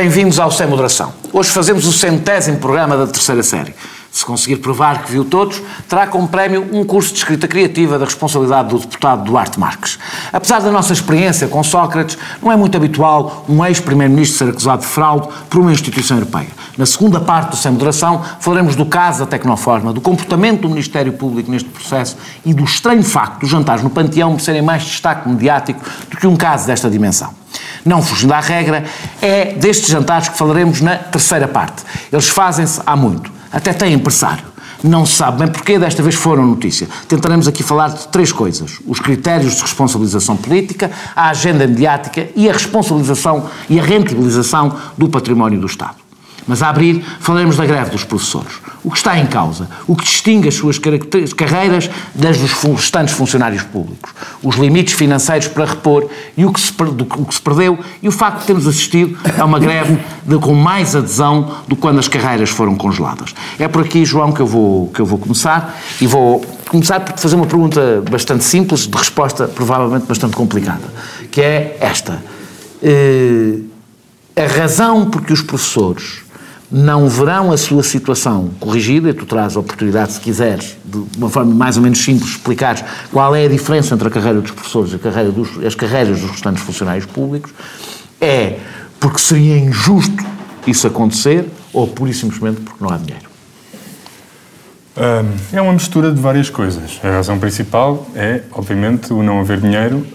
Bem-vindos ao Sem Moderação. Hoje fazemos o centésimo programa da terceira série. Se conseguir provar que viu todos, terá como prémio um curso de escrita criativa da responsabilidade do deputado Duarte Marques. Apesar da nossa experiência com Sócrates, não é muito habitual um ex-primeiro-ministro ser acusado de fraude por uma instituição europeia. Na segunda parte do Sem Moderação, falaremos do caso da Tecnoforma, do comportamento do Ministério Público neste processo e do estranho facto dos jantares no Panteão serem mais destaque mediático do que um caso desta dimensão. Não fugindo à regra, é destes jantares que falaremos na terceira parte. Eles fazem-se há muito. Até têm empresário. Não se sabe bem porquê, desta vez foram notícia. Tentaremos aqui falar de três coisas: os critérios de responsabilização política, a agenda mediática e a responsabilização e a rentabilização do património do Estado. Mas a abrir, falaremos da greve dos professores. O que está em causa, o que distingue as suas carreiras das dos restantes funcionários públicos, os limites financeiros para repor e o que se, do, o que se perdeu e o facto de termos assistido a uma greve de, com mais adesão do que quando as carreiras foram congeladas. É por aqui, João, que eu vou, que eu vou começar e vou começar por fazer uma pergunta bastante simples, de resposta provavelmente bastante complicada, que é esta. Uh, a razão por que os professores não verão a sua situação corrigida, e tu traz a oportunidade, se quiseres, de uma forma mais ou menos simples, explicares qual é a diferença entre a carreira dos professores e carreira dos, as carreiras dos restantes funcionários públicos, é porque seria injusto isso acontecer ou pura e simplesmente porque não há dinheiro? É uma mistura de várias coisas. A razão principal é, obviamente, o não haver dinheiro,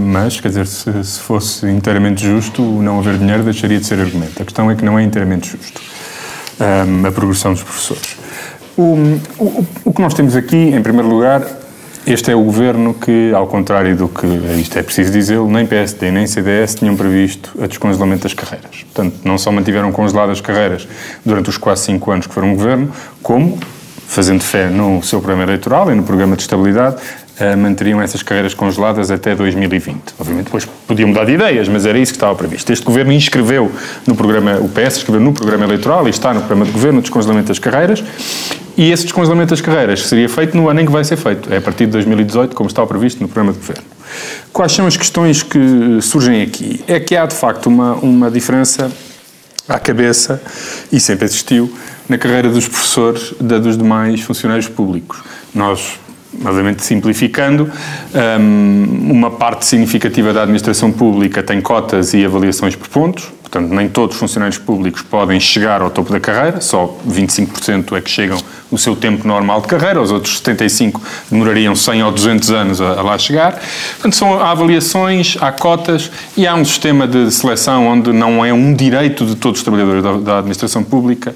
mas, quer dizer, se, se fosse inteiramente justo, o não haver dinheiro deixaria de ser argumento. A questão é que não é inteiramente justo um, a progressão dos professores. O, o, o, que nós temos aqui, em primeiro lugar, este é o governo que, ao contrário do que, isto é preciso dizê-lo, nem PSD nem CDS tinham previsto a descongelamento das carreiras. Portanto, não só mantiveram congeladas as carreiras durante os quase cinco anos que foram governo, como, fazendo fé no seu programa eleitoral e no programa de estabilidade, manteriam essas carreiras congeladas até 2020. Obviamente depois podiam mudar de ideias, mas era isso que estava previsto. Este governo inscreveu no programa, o PS escreveu no programa eleitoral e está no programa de governo o descongelamento das carreiras e esse descongelamento das carreiras seria feito no ano em que vai ser feito, é a partir de 2018, como está previsto no programa de governo. Quais são as questões que surgem aqui? É que há de facto uma, uma diferença à cabeça, e sempre existiu, na carreira dos professores da dos demais funcionários públicos. Nós obviamente simplificando, uma parte significativa da administração pública tem cotas e avaliações por pontos, portanto, nem todos os funcionários públicos podem chegar ao topo da carreira, só 25% é que chegam no seu tempo normal de carreira, os outros 75% demorariam 100 ou 200 anos a, lá chegar. Portanto, são, há avaliações, há cotas e há um sistema de seleção onde não é um direito de todos os trabalhadores da administração pública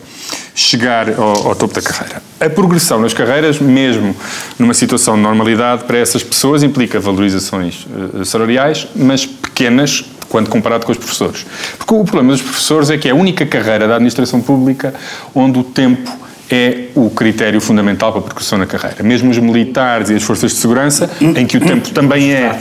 chegar ao, ao, topo da carreira. A progressão nas carreiras, mesmo numa situação de normalidade, para essas pessoas implica valorizações uh, salariais, mas pequenas quando comparado com os professores. Porque o problema dos professores é que é a única carreira da administração pública onde o tempo é o critério fundamental para a progressão na carreira. Mesmo os militares e as forças de segurança, em que o tempo também é,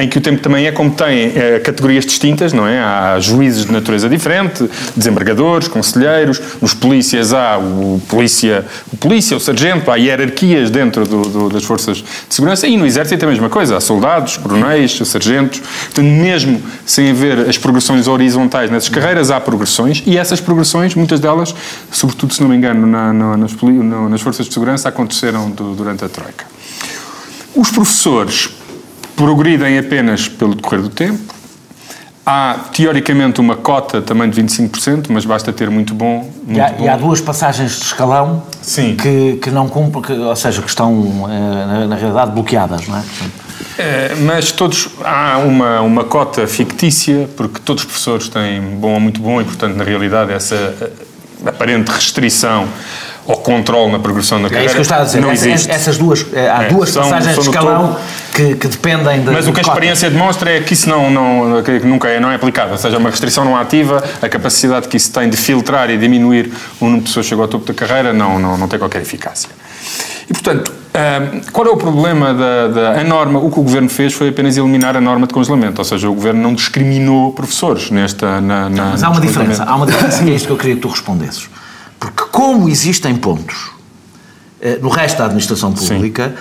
em que o tempo também é como tem é, categorias distintas, não é? Há juízes de natureza diferente, desembargadores, conselheiros, nos polícias há o polícia, o polícia, o sargento, há hierarquias dentro do, do, das forças de segurança e no exército é a mesma coisa, há soldados, coronéis, sargentos, portanto, mesmo sem haver as progressões horizontais nessas carreiras, há progressões e essas progressões, muitas delas, sobretudo se não me engano, na na, nas, no, nas forças de segurança aconteceram do, durante a Troika. Os professores progridem apenas pelo decorrer do tempo. Há, teoricamente, uma cota também de 25%, mas basta ter muito bom. Muito e, há, bom. e há duas passagens de escalão Sim. Que, que não cumprem, que, ou seja, que estão, eh, na, na realidade, bloqueadas, não é? É, mas todos há uma, uma cota fictícia, porque todos os professores têm bom ou muito bom, e portanto, na realidade, essa aparente restrição ao controle na progressão da carreira. É isso que eu estava a dizer. Não Essa, existe. Essas duas, eh, há é, duas são, passagens são de escalão que, que, dependem de. Mas o que a experiência demonstra é que isso não, não, que nunca é, não é aplicado. Ou seja, uma restrição não ativa, a capacidade que isso tem de filtrar e diminuir o número de pessoas que chegam ao topo da carreira não, não, não tem qualquer eficácia. E, portanto, qual é o problema da, da a norma? O que o Governo fez foi apenas eliminar a norma de congelamento, ou seja, o Governo não discriminou professores nesta... Na, na, Mas há uma diferença, há uma diferença que é isto que eu queria que tu respondesses. Porque como existem pontos eh, no resto da administração pública,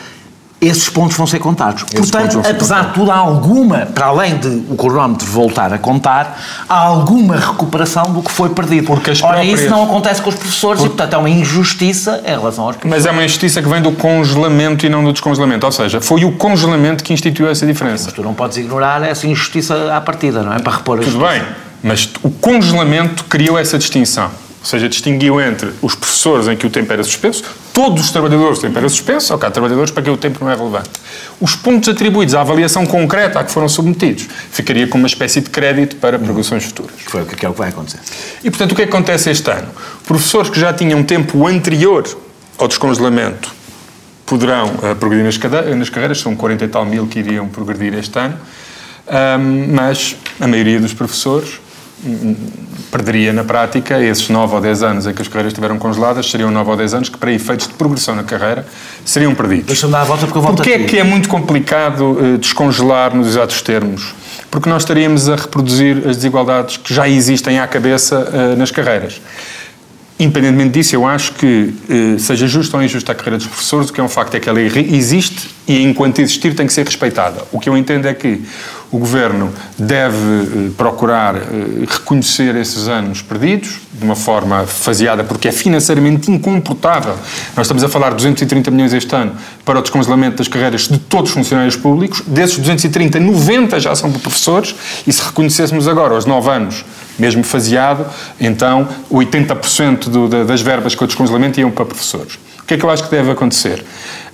esses pontos vão ser contados. Esses Portanto, apesar de tudo, há alguma, para além de o cronómetro voltar a contar, há alguma recuperação do que foi perdido. Porque as Ora, próprias... isso não acontece com os professores Porque... e, portanto, é uma injustiça em relação aos professores. Mas é uma injustiça que vem do congelamento e não do descongelamento. Ou seja, foi o congelamento que instituiu essa diferença. Mas tu não podes ignorar essa injustiça à partida, não é? Para repor a Tudo bem, mas o congelamento criou essa distinção. Ou seja, distinguiu entre os professores em que o tempo era suspenso, todos os trabalhadores o tempo era suspenso, ok, trabalhadores para quem o tempo não é relevante. Os pontos atribuídos à avaliação concreta a que foram submetidos ficaria como uma espécie de crédito para progressões futuras. Que foi o que é o que vai acontecer. E, portanto, o que, é que acontece este ano? Professores que já tinham tempo anterior ao descongelamento poderão uh, progredir nas, nas, carreiras, são 40 e tal mil que iriam progredir este ano, um, mas a maioria dos professores perderia na prática esses 9 ou 10 anos em que as carreiras estiveram congeladas, seriam 9 ou 10 anos que, para efeitos de progressão na carreira, seriam perdidos. Deixa-me dar a volta porque eu volto Porquê é que é muito complicado uh, descongelar nos exatos termos? Porque nós estaríamos a reproduzir as desigualdades que já existem à cabeça uh, nas carreiras. Independentemente disso, eu acho que, uh, seja justa ou injusta a carreira dos professores, o que é um facto é que ela existe e, enquanto existir, tem que ser respeitada. O que eu entendo é que o Governo deve eh, procurar eh, reconhecer esses anos perdidos, de uma forma faseada, porque é financeiramente incomportável. Nós estamos a falar de 230 milhões este ano para o descongelamento das carreiras de todos os funcionários públicos. Desses 230, 90 já são para professores, e se reconhecêssemos agora, aos 9 anos, mesmo faseado, então 80% do, das verbas com o descongelamento iam para professores. O que é que eu acho que deve acontecer?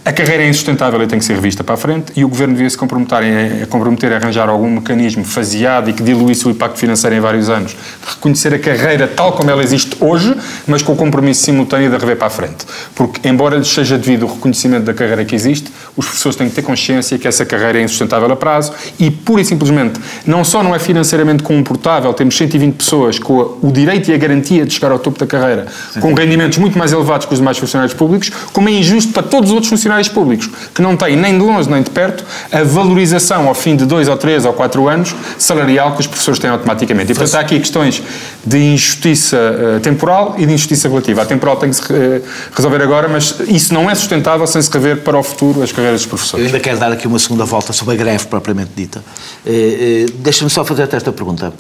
A carreira é insustentável e tem que ser revista para a frente e o Governo devia se comprometer a, comprometer a arranjar algum mecanismo faseado e que diluísse o impacto financeiro em vários anos, de reconhecer a carreira tal como ela existe hoje, mas com o compromisso simultâneo de rever para a frente. Porque, embora lhes seja devido o reconhecimento da carreira que existe, os professores têm que ter consciência que essa carreira é insustentável a prazo e, pura e simplesmente, não só não é financeiramente comportável, temos 120 pessoas com o direito e a garantia de chegar ao topo da carreira, Sim. com rendimentos muito mais elevados que os demais funcionários públicos, como é injusto para todos os outros funcionários funcionários públicos, que não têm nem de longe nem de perto a valorização ao fim de dois ou três ou quatro anos salarial que os professores têm automaticamente. E, portanto, há aqui questões de injustiça uh, temporal e de injustiça relativa. A temporal tem que se uh, resolver agora, mas isso não é sustentável sem se rever para o futuro as carreiras dos professores. Eu ainda quero dar aqui uma segunda volta sobre a greve propriamente dita. Uh, Deixa-me só fazer-te esta pergunta.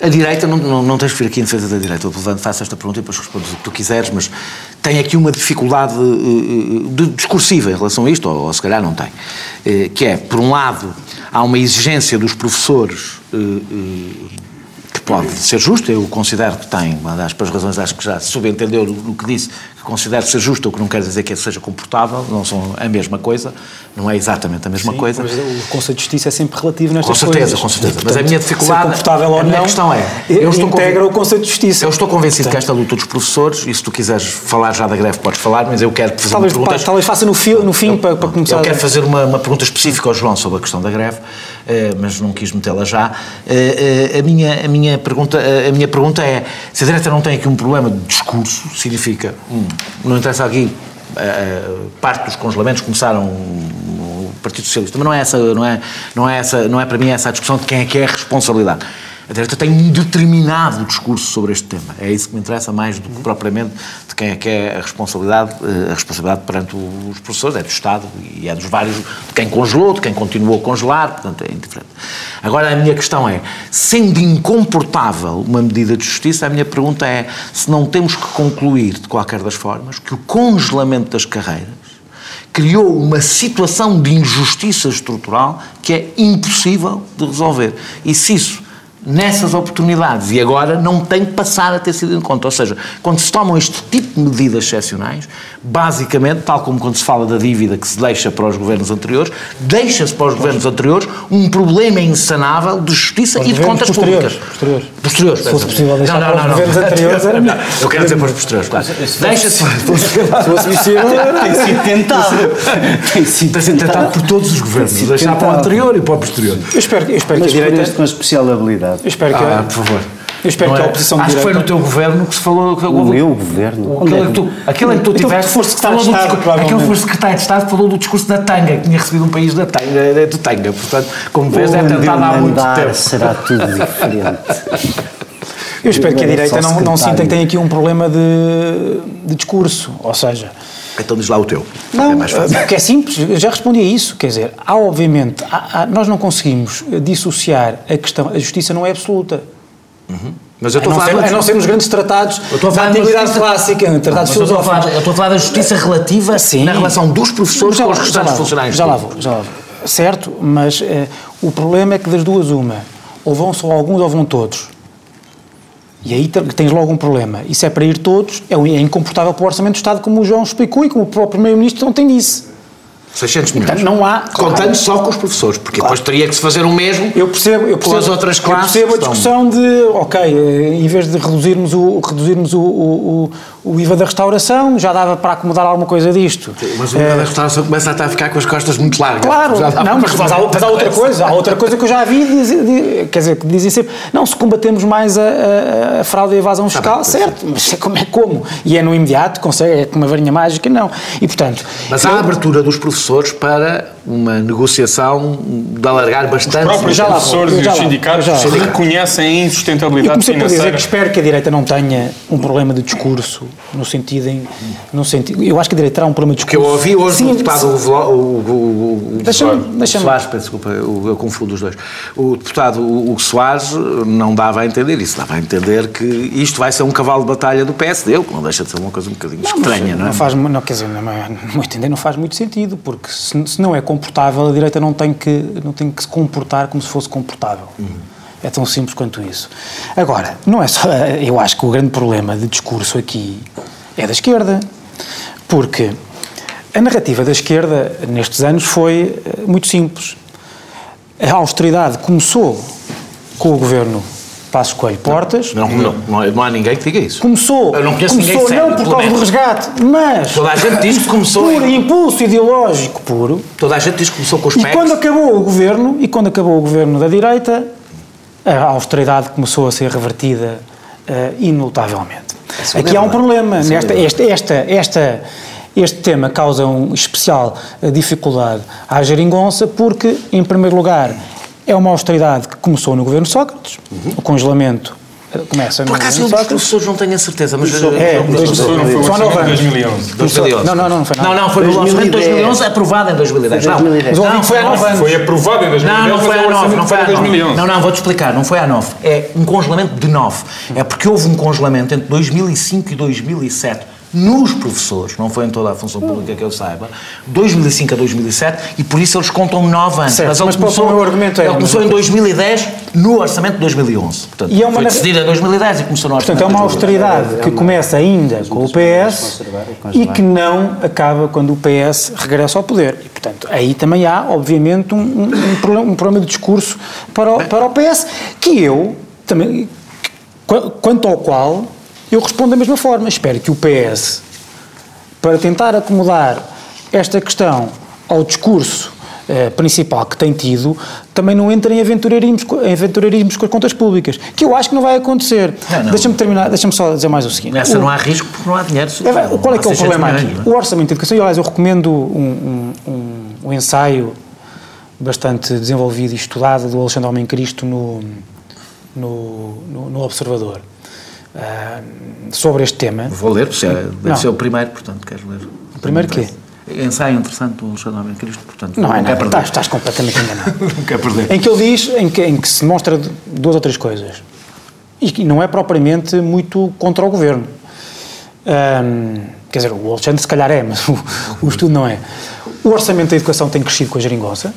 A direita, não, não, não tens que vir aqui em defesa da direita, eu levando, faço esta pergunta e depois respondes o que tu quiseres, mas tem aqui uma dificuldade uh, de, discursiva em relação a isto, ou, ou se calhar não tem, uh, que é, por um lado, há uma exigência dos professores uh, que pode ser justa, eu considero que tem, aliás, pelas razões acho que já subentendeu no que disse, considero ser justo, o que não quer dizer que seja comportável, não são a mesma coisa, não é exatamente a mesma Sim, coisa. Mas o conceito de justiça é sempre relativo nestas coisas. Com certeza, coisas. com certeza. Portanto, mas a minha dificuldade, comportável ou a minha não, questão é, eu estou integra o conceito de justiça. Eu estou convencido Portanto, que esta luta dos professores, e se tu quiseres falar já da greve podes falar, mas eu quero fazer talvez, uma pergunta... Talvez faça no, fio, no fim eu, para, para, começar... Eu quero fazer uma, uma pergunta específica ao João sobre a questão da greve, eh, mas não quis metê-la já. Eh, eh, a minha, a, minha pergunta, a minha pergunta é, se a direita não tem aqui um problema de discurso, significa, hum, não interessa aqui parte dos congelamentos começaram Partido Socialista, mas não é essa, não é, não é essa, não é para mim essa a discussão de quem é que é a responsabilidade. A direita tem um determinado discurso sobre este tema. É isso que me interessa mais do que propriamente de quem é que é a responsabilidade, eh, a responsabilidade perante os professores, é do Estado e é dos vários, de quem congelou, de quem continuou a congelar, portanto é indiferente. Agora a minha questão é, sendo incomportável uma medida de justiça, a minha pergunta é se não temos que concluir, de qualquer das formas, que o congelamento das carreiras criou uma situação de injustiça estrutural que é impossível de resolver. E se isso nessas oportunidades e agora não tem que passar a ter sido em conta. Ou seja, quando se tomam este tipo de medidas excepcionais, basicamente, tal como quando se fala da dívida que se deixa para os governos anteriores, deixa-se para os governos anteriores um problema insanável de justiça e de contas posteriores, públicas. Posteriores. Posteriores. Se fosse possível deixar não, não, para os governos anteriores, era melhor. Eu quero dizer para os posteriores, claro. Deixa-se. Se fosse possível, tem sido tentado. Tem sido tentado por todos os governos. Deixar para o anterior e para o posterior. Eu espero, eu espero Mas que a direita. com especial habilidade. Eu espero que. Ah, por favor. Eu espero Não que a é? oposição de Acho que foi no teu governo que se falou... Que O meu governo? Aquele é que tu, aquele que tu Então, tiveste, foste secretário falou do Estado, aquele provavelmente. foi secretário de Estado, falou do discurso da Tanga, que tinha recebido um país da Tanga, de Tanga. Portanto, como vês, é tentado há muito tempo. será tudo diferente. Eu espero que a direita não, não sinta que tem aqui um problema de, de discurso. Ou seja, Então diz lá o teu. Não, é mais fácil. porque é simples, eu já respondi a isso. Quer dizer, há obviamente, há- há- nós não conseguimos eh, dissociar a questão, a justiça não é absoluta. Mas eu estou a não, falar... ser, a não ser nos grandes tratados Eu estou a da falar da antiguidade justiça- clássica, Não, tratados falar- filosóficos. eu estou a falar da justiça relativa Sim. na relação dos professores Já com os restantes funcionários Já lá vou, já lá vou. Certo, mas eh, o problema é que das duas uma, ou vão só alguns ou vão todos. E aí te- tens logo um problema. Isso é para ir todos, é é incomportável para o Orçamento do Estado, como o João explicou e como o próprio Primeiro-Ministro ontem disse. 600 milhões. Portanto, não há- Contando só com os professores, porque depois teria que se fazer o mesmo Eu percebo, eu com percebo, as outras classes. eu percebo a estão- discussão de, ok, eh, em vez de reduzirmos o, reduzirmos o, o, o, IVA da restauração, já dava para acomodar alguma coisa disto. Mas o nível da restauração começa a ficar com as costas muito largas. Claro, não, mas, mas, há, mas há outra coisa, há outra coisa que eu já vi, dizer- di- quer dizer, que dizem sempre, não, se combatemos mais a, a- a fraude e a evasão fiscal, bem, certo, mas é como é como? E é no imediato, consegue, é com uma varinha mágica, não. E portanto, Mas há a abertura dos professores para uma negociação de alargar bastante. Os próprios Já vou, professores eu e já os sindicatos eu já lá- reconhecem a insustentabilidade comecei por dizer financeira. que espero que a direita não tenha um problema de discurso, no sentido em. No sentido, eu acho que a direita terá um problema de Que eu discurso. ouvi hoje Sim, do deputado o, o, o, o, Deixa-me- o deixa-me- Soares, peço desculpa, eu, eu confundo os dois. O deputado o, o Soares não dava a entender isso, dava a entender que isto vai ser um cavalo de batalha do PSD, o que não deixa de ser uma coisa um bocadinho estranha, não é? Não faz, não, quer dizer, não, é- no meu entender, não faz muito sentido, porque se, se não é comportável, a direita não tem, que, não tem que se comportar como se fosse comportável. É tão simples quanto isso. Agora, não é só. Eu acho que o grande problema de discurso aqui é da esquerda, porque a narrativa da esquerda nestes anos foi eh, muito simples. A austeridade começou com o governo Passos Coelho Portas. Não, não, não, não há ninguém que diga isso. Começou, Eu não conheço começou ninguém sério, não por causa do resgate, mas Toda a gente diz que começou por em- impulso ideológico puro. Toda a gente diz que começou com os E PECs. quando acabou o governo, e quando acabou o governo da direita, a austeridade começou a ser revertida eh, inelutavelmente. Isso é Aqui há um verdade. problema. É Nesta, esta, esta, esta, este tema causa um especial eh, dificuldade à geringonça, porque, em primeiro lugar, é uma austeridade que começou no governo Sócrates, o congelamento eh, começa no Por acaso eu governo dos Sócrates. professores não tenho a certeza, mas... É, O professor não foi o Só nove orçamento de anos. 2011. 2011. Não, não, não, não foi nada. Não, não, foi no orçamento de 2010. 2011, aprovado em 2010. Foi Não, 2010. Mas o não, foi há nove anos. Foi aprovado em 2010, Não, não foi o 9, orçamento não foi 9. 2011. Não, não, vou-te explicar, não foi a 9. É um congelamento de 9. É porque houve um congelamento entre 2005 e 2007 nos professores, não foi em toda a função pública que eu saiba, 2005 a 2007, e por isso eles contam 9 anos. Certo, ele mas para o começou, meu argumento é- ele começou em 2010 no orçamento de 2011. Portanto, E é uma foi decidido em 2010 e começou no orçamento Portanto, é uma de 2010. austeridade que começa ainda com o PS e que não acaba quando o PS regressa ao poder. E, portanto, aí também há, obviamente, um, um- problema, um problema de discurso para o, para o PS, que eu também, qu- quanto ao qual eu respondo da mesma forma. Espero que o PS, para tentar acomodar esta questão ao discurso eh, principal que tem tido, também não entre em aventureirismos, em aventureirismos com as contas públicas, que eu acho que não vai acontecer. Deixa-me terminar, deixa-me só dizer mais o seguinte. Nessa O- não há risco porque não há dinheiro. é, qual é que é o Há 600 problema aqui? não é? O orçamento de educação, e aliás, eu recomendo um, um, um, um ensaio bastante desenvolvido e estudado do Alexandre Homem Cristo no, no, no, no Observador ah, sobre este tema. Vou ler, porque é- deve Não. ser o primeiro, portanto, queres ler? O primeiro quê? Ensaio interessante do Alexandre Homem Cristo, portanto, Não é quer nada, perder. estás, estás completamente enganado. Não quer perder. em que ele diz, em que, em que se mostra duas ou três coisas. E que não é propriamente muito contra o governo. Quer dizer, o Alexandre se calhar é, mas o, o estudo não é. O orçamento da educação tem crescido com a geringonça.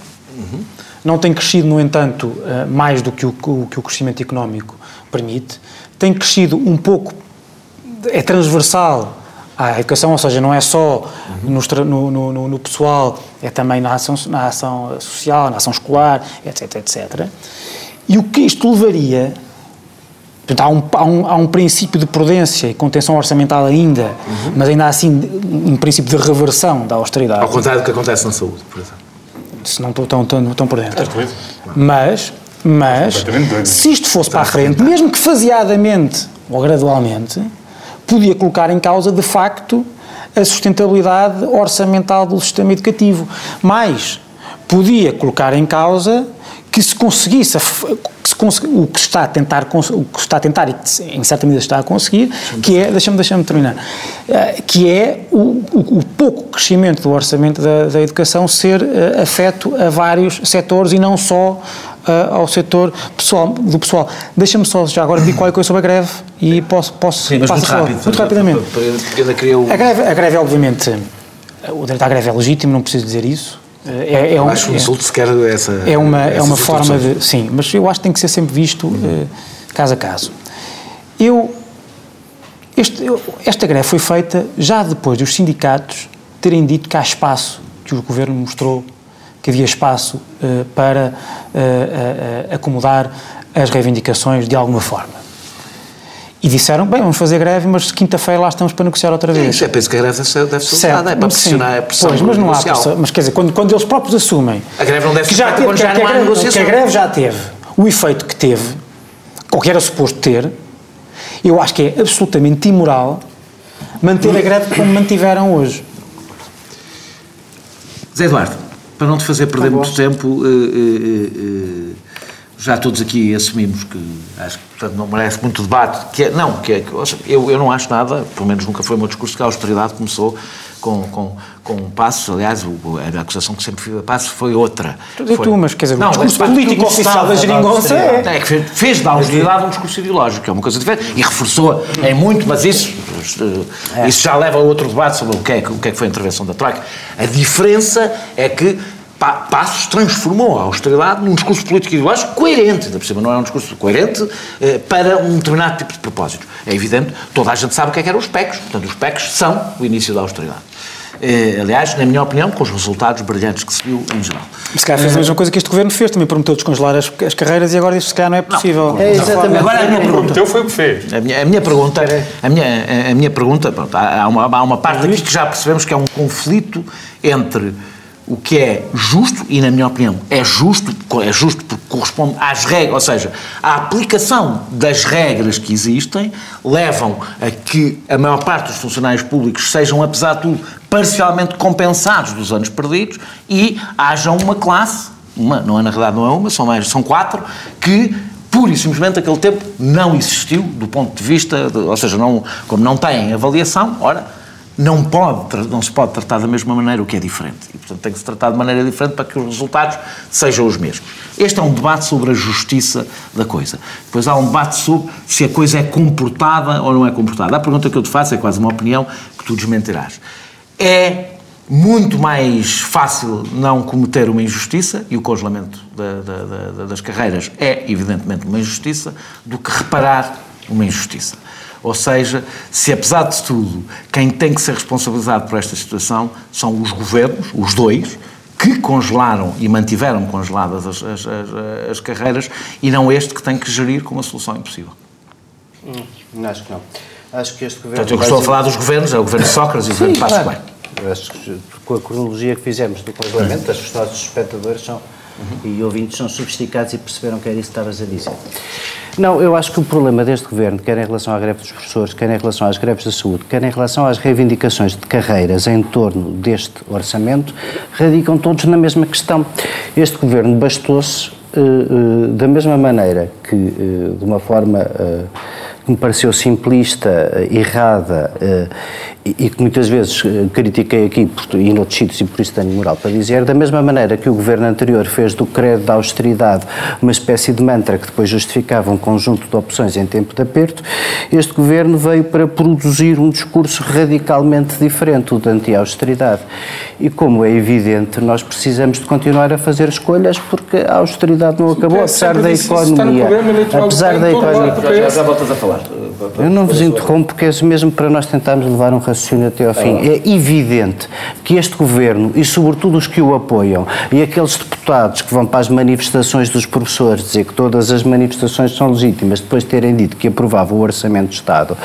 Não tem crescido, no entanto, ah, mais do que o, o que o crescimento económico permite. Tem crescido um pouco, é transversal à educação, ou seja, não é só tra- no, no- no- pessoal, é também na ação, na ação social, na ação escolar, etc, etc. E o que isto levaria Portanto, há um, há, um, há um princípio de prudência e contenção orçamental ainda, mas ainda assim um princípio de reversão da austeridade. Ao contrário do que acontece na saúde, por exemplo. Se não estou tão, tão, tão por dentro. Mas, mas doido. se isto fosse para a frente, mesmo que faseadamente ou gradualmente, podia colocar em causa, de facto, a sustentabilidade orçamental do sistema educativo. Mas podia colocar em causa que se conseguisse, o que está a tentar, o que está a tentar e que em certa medida está a conseguir, que é, deixa-me deixa terminar, eh, que é o, o- o pouco crescimento do orçamento da, da educação ser uh, afeto a vários setores e não só uh, ao setor pessoal, do pessoal. Deixa-me só já agora dizer qualquer coisa sobre a greve e posso, posso Sim, mas muito rápido. Muito rapidamente. A greve, a greve, obviamente, o direito à greve é legítimo, não preciso dizer isso. É, é um, Acho um é- insulto sequer essa... é uma, é uma forma de. Sim, mas eu acho que tem que ser sempre visto eh, caso a caso. Eu, este- eu- esta greve foi feita já depois dos sindicatos terem dito que há espaço, que o governo mostrou que havia espaço eh, para eh, eh, acomodar as reivindicações de alguma forma. E disseram, bem, vamos fazer greve, mas quinta-feira lá estamos para negociar outra vez. Isso, é penso que a greve deve ser, deve ser Certo, usada, é para sim. pressionar, é pressão Pois, mas não há pressão. Mas quer dizer, quando, quando eles próprios assumem A greve não deve que feita teve- quando que- já que não a há negociação. Que a greve já teve o efeito que teve, ou que era suposto ter, eu acho que é absolutamente imoral manter a greve como mantiveram hoje. Zé Eduardo, para não te fazer perder muito tempo, eh, eh, já todos aqui assumimos que acho que portanto, não merece muito debate. Que é, não, que é, eu, eu não acho nada, pelo menos nunca foi o meu discurso, que a austeridade começou com, com, com Passos. Aliás, o- a acusação que sempre fiz a Passos foi outra. Tu diz Foi- tu, mas quer dizer, o Não, discurso mas, político oficial da geringonça é- É que fez, fez da austeridade um discurso ideológico, é uma coisa diferente, e reforçou em muito, mas isso, eh, isso já leva a outro debate sobre o que, é, que- o que é que foi a intervenção da Troika. A diferença é que Pa- Passos transformou a austeridade num discurso político ideológico coerente, por cima não é um discurso coerente eh, para um determinado tipo de propósitos. É evidente, toda a gente sabe o que é que eram os PECs, portanto os PECs são o início da austeridade. Eh, aliás, na minha opinião, com os resultados brilhantes que se viu em geral. Se calhar fez a mesma coisa que este governo fez, também prometeu descongelar as, as carreiras e agora isso se calhar não é possível. É exatamente. Agora a minha pergunta. Prometeu foi o que fez. A minha, a minha pergunta, a minha, a- minha pergunta, pronto, há, há uma, há uma parte aqui que já percebemos que é um conflito entre o que é justo, e na minha opinião é justo, é justo porque corresponde às regras, ou seja, a aplicação das regras que existem levam a que a maior parte dos funcionários públicos sejam, apesar de tudo, parcialmente compensados dos anos perdidos e haja uma classe, uma, não é na realidade não é uma, são mais, são quatro, que pura e simplesmente aquele tempo não existiu do ponto de vista, de- ou seja, não, como não tem avaliação, ora, não, pode, não se pode tratar da mesma maneira o que é diferente. E, portanto, tem que se tratar de maneira diferente para que os resultados sejam os mesmos. Este é um debate sobre a justiça da coisa. Depois há um debate sobre se a coisa é comportada ou não é comportada. A pergunta que eu te faço é quase uma opinião que tu desmentirás. É muito mais fácil não cometer uma injustiça, e o congelamento da- da- da- das carreiras é, evidentemente, uma injustiça, do que reparar uma injustiça. Ou seja, se apesar de tudo, quem tem que ser responsabilizado por esta situação são os governos, os dois, que congelaram e mantiveram congeladas as, as- as- as carreiras, e não este que tem que gerir com uma solução impossível. Não, Acho que não. Acho que este governo. Portanto, eu estou a falar dos governos, é o governo Sócrates e o governo Passos claro. Eu acho que com a cronologia que fizemos do congelamento, os nossos espectadores são, e ouvintes são sofisticados e perceberam que era isso que estavas a dizer. Não, eu acho que o problema deste governo, quer em relação à greve dos professores, quer em relação às greves da saúde, quer em relação às reivindicações de carreiras em torno deste orçamento, radicam todos na mesma questão. Este governo bastou-se eh, eh, da mesma maneira que, eh, de uma forma me pareceu simplista, eh, errada eh, e, que muitas vezes eh, critiquei aqui e noutros sítios e por isso tenho moral para dizer, da mesma maneira que o governo anterior fez do credo da austeridade uma espécie de mantra que depois justificava um conjunto de opções em tempo de aperto, este governo veio para produzir um discurso radicalmente diferente, o de anti-austeridade. E como é evidente, nós precisamos de continuar a fazer escolhas porque a austeridade não acabou, é apesar da economia. programa do Apesar da economia. do Já, já voltas a falar. Eu não vos interrompo porque é mesmo para nós tentarmos levar um raciocínio até ao fim. É evidente que este governo, e sobretudo os que o apoiam, e aqueles deputados que vão para as manifestações dos professores dizer que todas as manifestações são legítimas, depois de terem dito que aprovavam o Orçamento de Estado,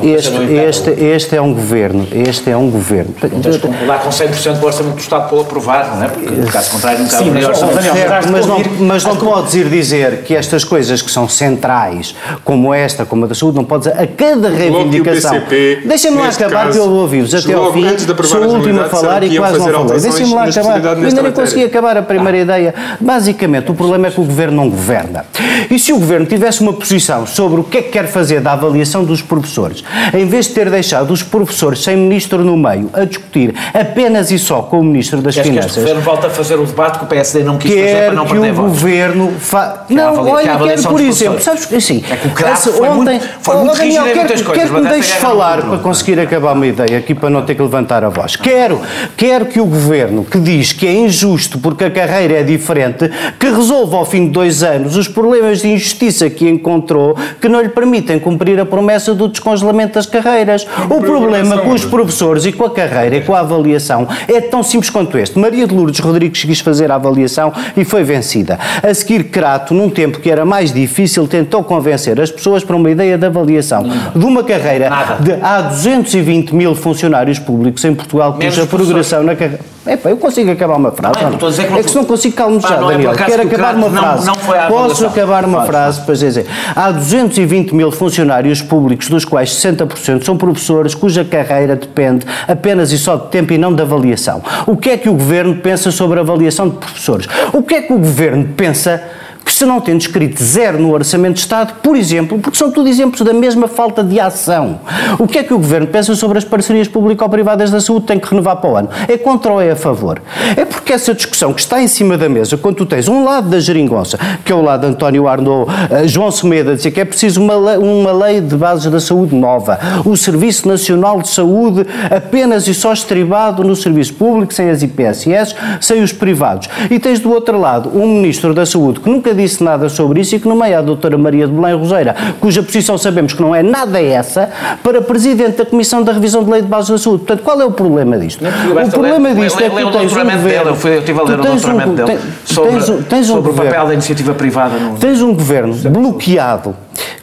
este, este, este é um governo, este é um governo. Tens de concordar com 100% do orçamento do Estado para o aprovar, não é? Porque, caso contrário, nunca Sim, haveria mas, orçamento. Certo, mas mas não, mas não podes ir dizer que estas coisas que são centrais, como esta, como a da saúde, não podes a cada reivindicação. PCP, Deixa-me lá acabar, que eu ouvi-vos até ao fim, sou o último a falar e quase não falei. Deixem-me lá acabar. Eu ainda nem consegui acabar a primeira ah. ideia. Basicamente, o problema é que o Governo não governa. E se o Governo tivesse uma posição sobre o que é que quer fazer da avaliação dos professores, em vez de ter deixado os professores sem ministro no meio a discutir apenas e só com o Ministro das Queres Finanças... Que este Governo volta a fazer o debate que o PSD não quis fazer para não perder votos. que o Governo... Fa... Não, olha, quero, por exemplo, sabes, assim, é que o essa, foi ontem, muito, foi muito Daniel, quero, coisas, quero que me deixes falar para conseguir acabar uma ideia aqui para não ter que levantar a voz. Quero, quero que o Governo, que diz que é injusto porque a carreira é diferente, que resolva ao fim de dois anos os problemas de injustiça que encontrou que não lhe permitem cumprir a promessa do descongelamento das carreiras. O problema com os professores e com a carreira e com a avaliação é tão simples quanto este. Maria de Lourdes Rodrigues quis fazer a avaliação e foi vencida. A seguir, Crato, num tempo que era mais difícil, tentou convencer as pessoas para uma ideia de avaliação de uma carreira Nada. de há 220 mil funcionários públicos em Portugal cuja progressão na carreira. É eu consigo acabar uma frase. Não, não, não é que se não consigo calmo já, é Daniel. É Quero acabar uma frase. Não, foi Posso acabar uma frase para dizer. Há 220 mil funcionários públicos, dos quais 60% são professores, cuja carreira depende apenas e só de tempo e não de avaliação. O que é que o governo pensa sobre a avaliação de professores? O que é que o governo pensa que se não tendo escrito zero no Orçamento de Estado, por exemplo, porque são tudo exemplos da mesma falta de ação. O que é que o Governo pensa sobre as parcerias público-privadas da saúde? Tem que renovar para o ano. É contra ou é a favor? É porque essa discussão que está em cima da mesa, quando tu tens um lado da geringonça, que é o lado de António Arnaud, uh, João Semeda, dizer que é preciso uma lei, uma lei de bases da saúde nova, o Serviço Nacional de Saúde apenas e só estribado no serviço público, sem as IPSS, sem os privados. E tens do outro lado um Ministro da Saúde que nunca disse nada sobre isso e que nomeia a doutora Maria de Belém Roseira, cuja posição sabemos que não é nada essa, para Presidente da Comissão da Revisão de Lei de Bases da Saúde. Portanto, qual é o problema disto? O problema disto é que tu tens um governo... Eu estive a ler o doutoramento dele sobre o papel da iniciativa privada. Tens um governo bloqueado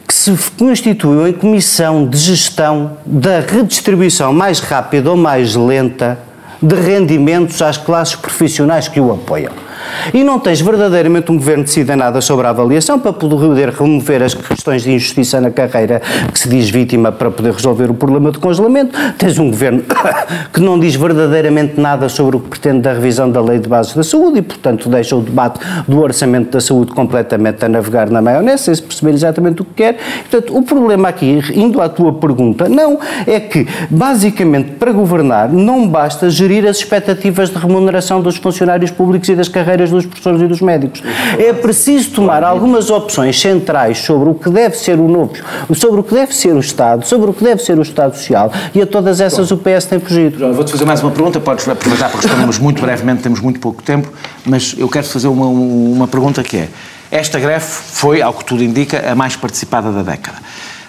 que se constituiu em comissão de gestão da redistribuição mais rápida ou mais lenta de rendimentos às classes profissionais que o apoiam e não tens verdadeiramente um governo que decida nada sobre a avaliação para poder remover as questões de injustiça na carreira que se diz vítima para poder resolver o problema de congelamento, tens um governo que não diz verdadeiramente nada sobre o que pretende da revisão da lei de bases da saúde e, portanto, deixa o debate do orçamento da saúde completamente a navegar na maionese, sem se perceber exatamente o que quer. Portanto, o problema aqui, indo à tua pergunta, não, é que, basicamente, para governar, não basta gerir as expectativas de remuneração dos funcionários públicos e das carreiras carreiras dos professores e dos médicos. É preciso tomar algumas opções centrais sobre o que deve ser o novo, sobre o que deve ser o Estado, sobre o que deve ser o Estado Social e a todas essas Bom, o PS tem fugido. Vou-te fazer mais uma pergunta, podes aproveitar para respondermos muito brevemente, temos muito pouco tempo, mas eu quero fazer uma, uma pergunta que é, esta greve foi, ao que tudo indica, a mais participada da década.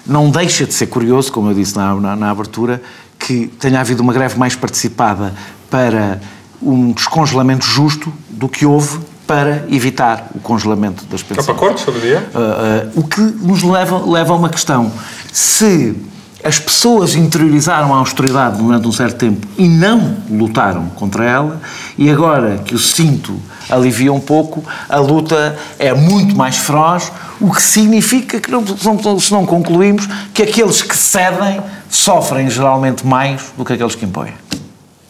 Não deixa de ser curioso, como eu disse na, na, na abertura, que tenha havido uma greve mais participada para um descongelamento justo do que houve para evitar o congelamento das pensões. Está para corte sobre o dia? Uh, uh, o que nos leva, leva a uma questão. Se as pessoas interiorizaram a austeridade durante um certo tempo e não lutaram contra ela, e agora que o cinto alivia um pouco, a luta é muito mais feroz, o que significa que, não, se não concluímos, que aqueles que cedem sofrem geralmente mais do que aqueles que impõem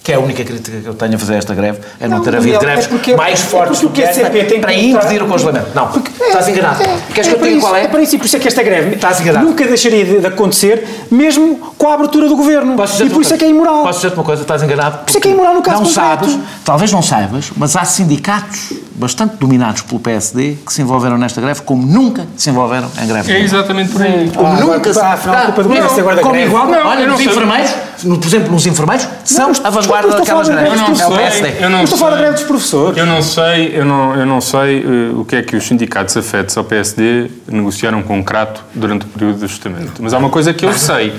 que é a única crítica que eu tenho a fazer a esta greve, é não, não ter havido greves é porque, mais é fortes do que esta para impedir o congelamento. Não, porque estás enganado. É, Queres que eu diga qual é? É para isso, por isso é que esta greve estás enganado. nunca deixaria de, de, acontecer, mesmo com a abertura do governo. E por isso é que é imoral. Posso dizer-te uma coisa, estás enganado? Por isso é que é imoral no caso Não concreto. sabes, talvez não saibas, mas há sindicatos bastante dominados pelo PSD que se envolveram nesta greve como nunca se envolveram em greve. É exatamente por aí. Como ah, nunca se... Afinal, a culpa do PS agora da greve. Igual, não, olha, nos enfermeiros, por exemplo, nos enfermeiros, são a vanguarda daquelas greves. Eu não sei, é o PSD. Eu não estou a falar da greve dos professores. Eu não sei, eu não, eu não sei uh, o que é que os sindicatos afetos ao PSD negociaram com o Crato durante o período de ajustamento. Mas há uma coisa que eu sei,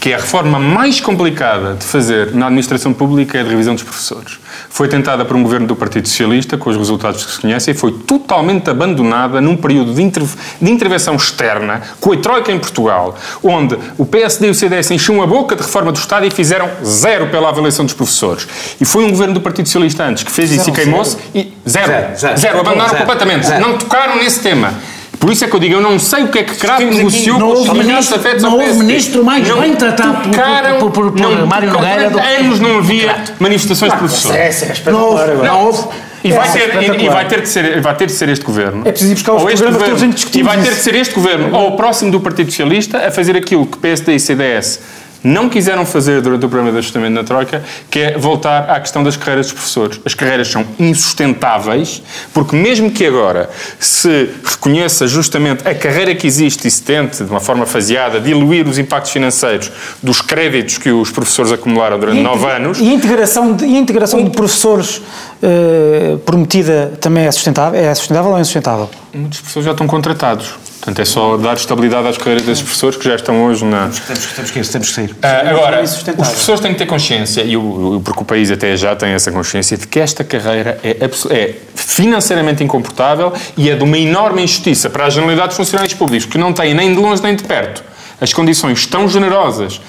que é a reforma mais complicada de fazer na administração pública é a de revisão dos professores. Foi tentada por um governo do Partido Socialista, com os resultados que se conhecem, e foi totalmente abandonada num período de, de intervenção externa, com a Troika em Portugal, onde o PSD e o CDS enchiam a boca de reforma do Estado e fizeram zero pela avaliação dos professores. E foi um governo do Partido Socialista antes que fez isso e queimou-se, e zero, zero, zero, zero abandonaram zero, completamente, não tocaram nesse tema. Por isso é que eu digo, eu não sei o que é que Crato negociou não com os houve sindicatos ministro- afetos não houve ministro mais Não bem tratado por- tocaram- por- por- por não Mário Nogueira do que- anos não havia manifestações de professores. É, é espetacular Não houve, não houve. E vai, É, ter, e- e, vai ter de ser, vai ter de ser este governo. É preciso ir buscar os ou este governo, discutimos E vai ter de ser este governo, ou o próximo do Partido Socialista, a fazer aquilo que PSD e CDS não quiseram fazer durante o programa de ajustamento na Troika, que é voltar à questão das carreiras dos professores. As carreiras são insustentáveis, porque mesmo que agora se reconheça justamente a carreira que existe e se tente, de uma forma faseada, diluir os impactos financeiros dos créditos que os professores acumularam durante nove anos, E a integração de, a integração de professores eh, prometida também é sustentável? É sustentável ou é insustentável? muitos professores já estão contratados. Portanto, é só dar estabilidade às carreiras desses professores que já estão hoje na. Temos, temos que ir, temos que sair. Ah, agora, os professores têm que ter consciência, e o, o, porque o país até já tem essa consciência, de que esta carreira é, é financeiramente incomportável e é de uma enorme injustiça para a generalidade dos funcionários públicos, que não têm nem de longe nem de perto as condições tão generosas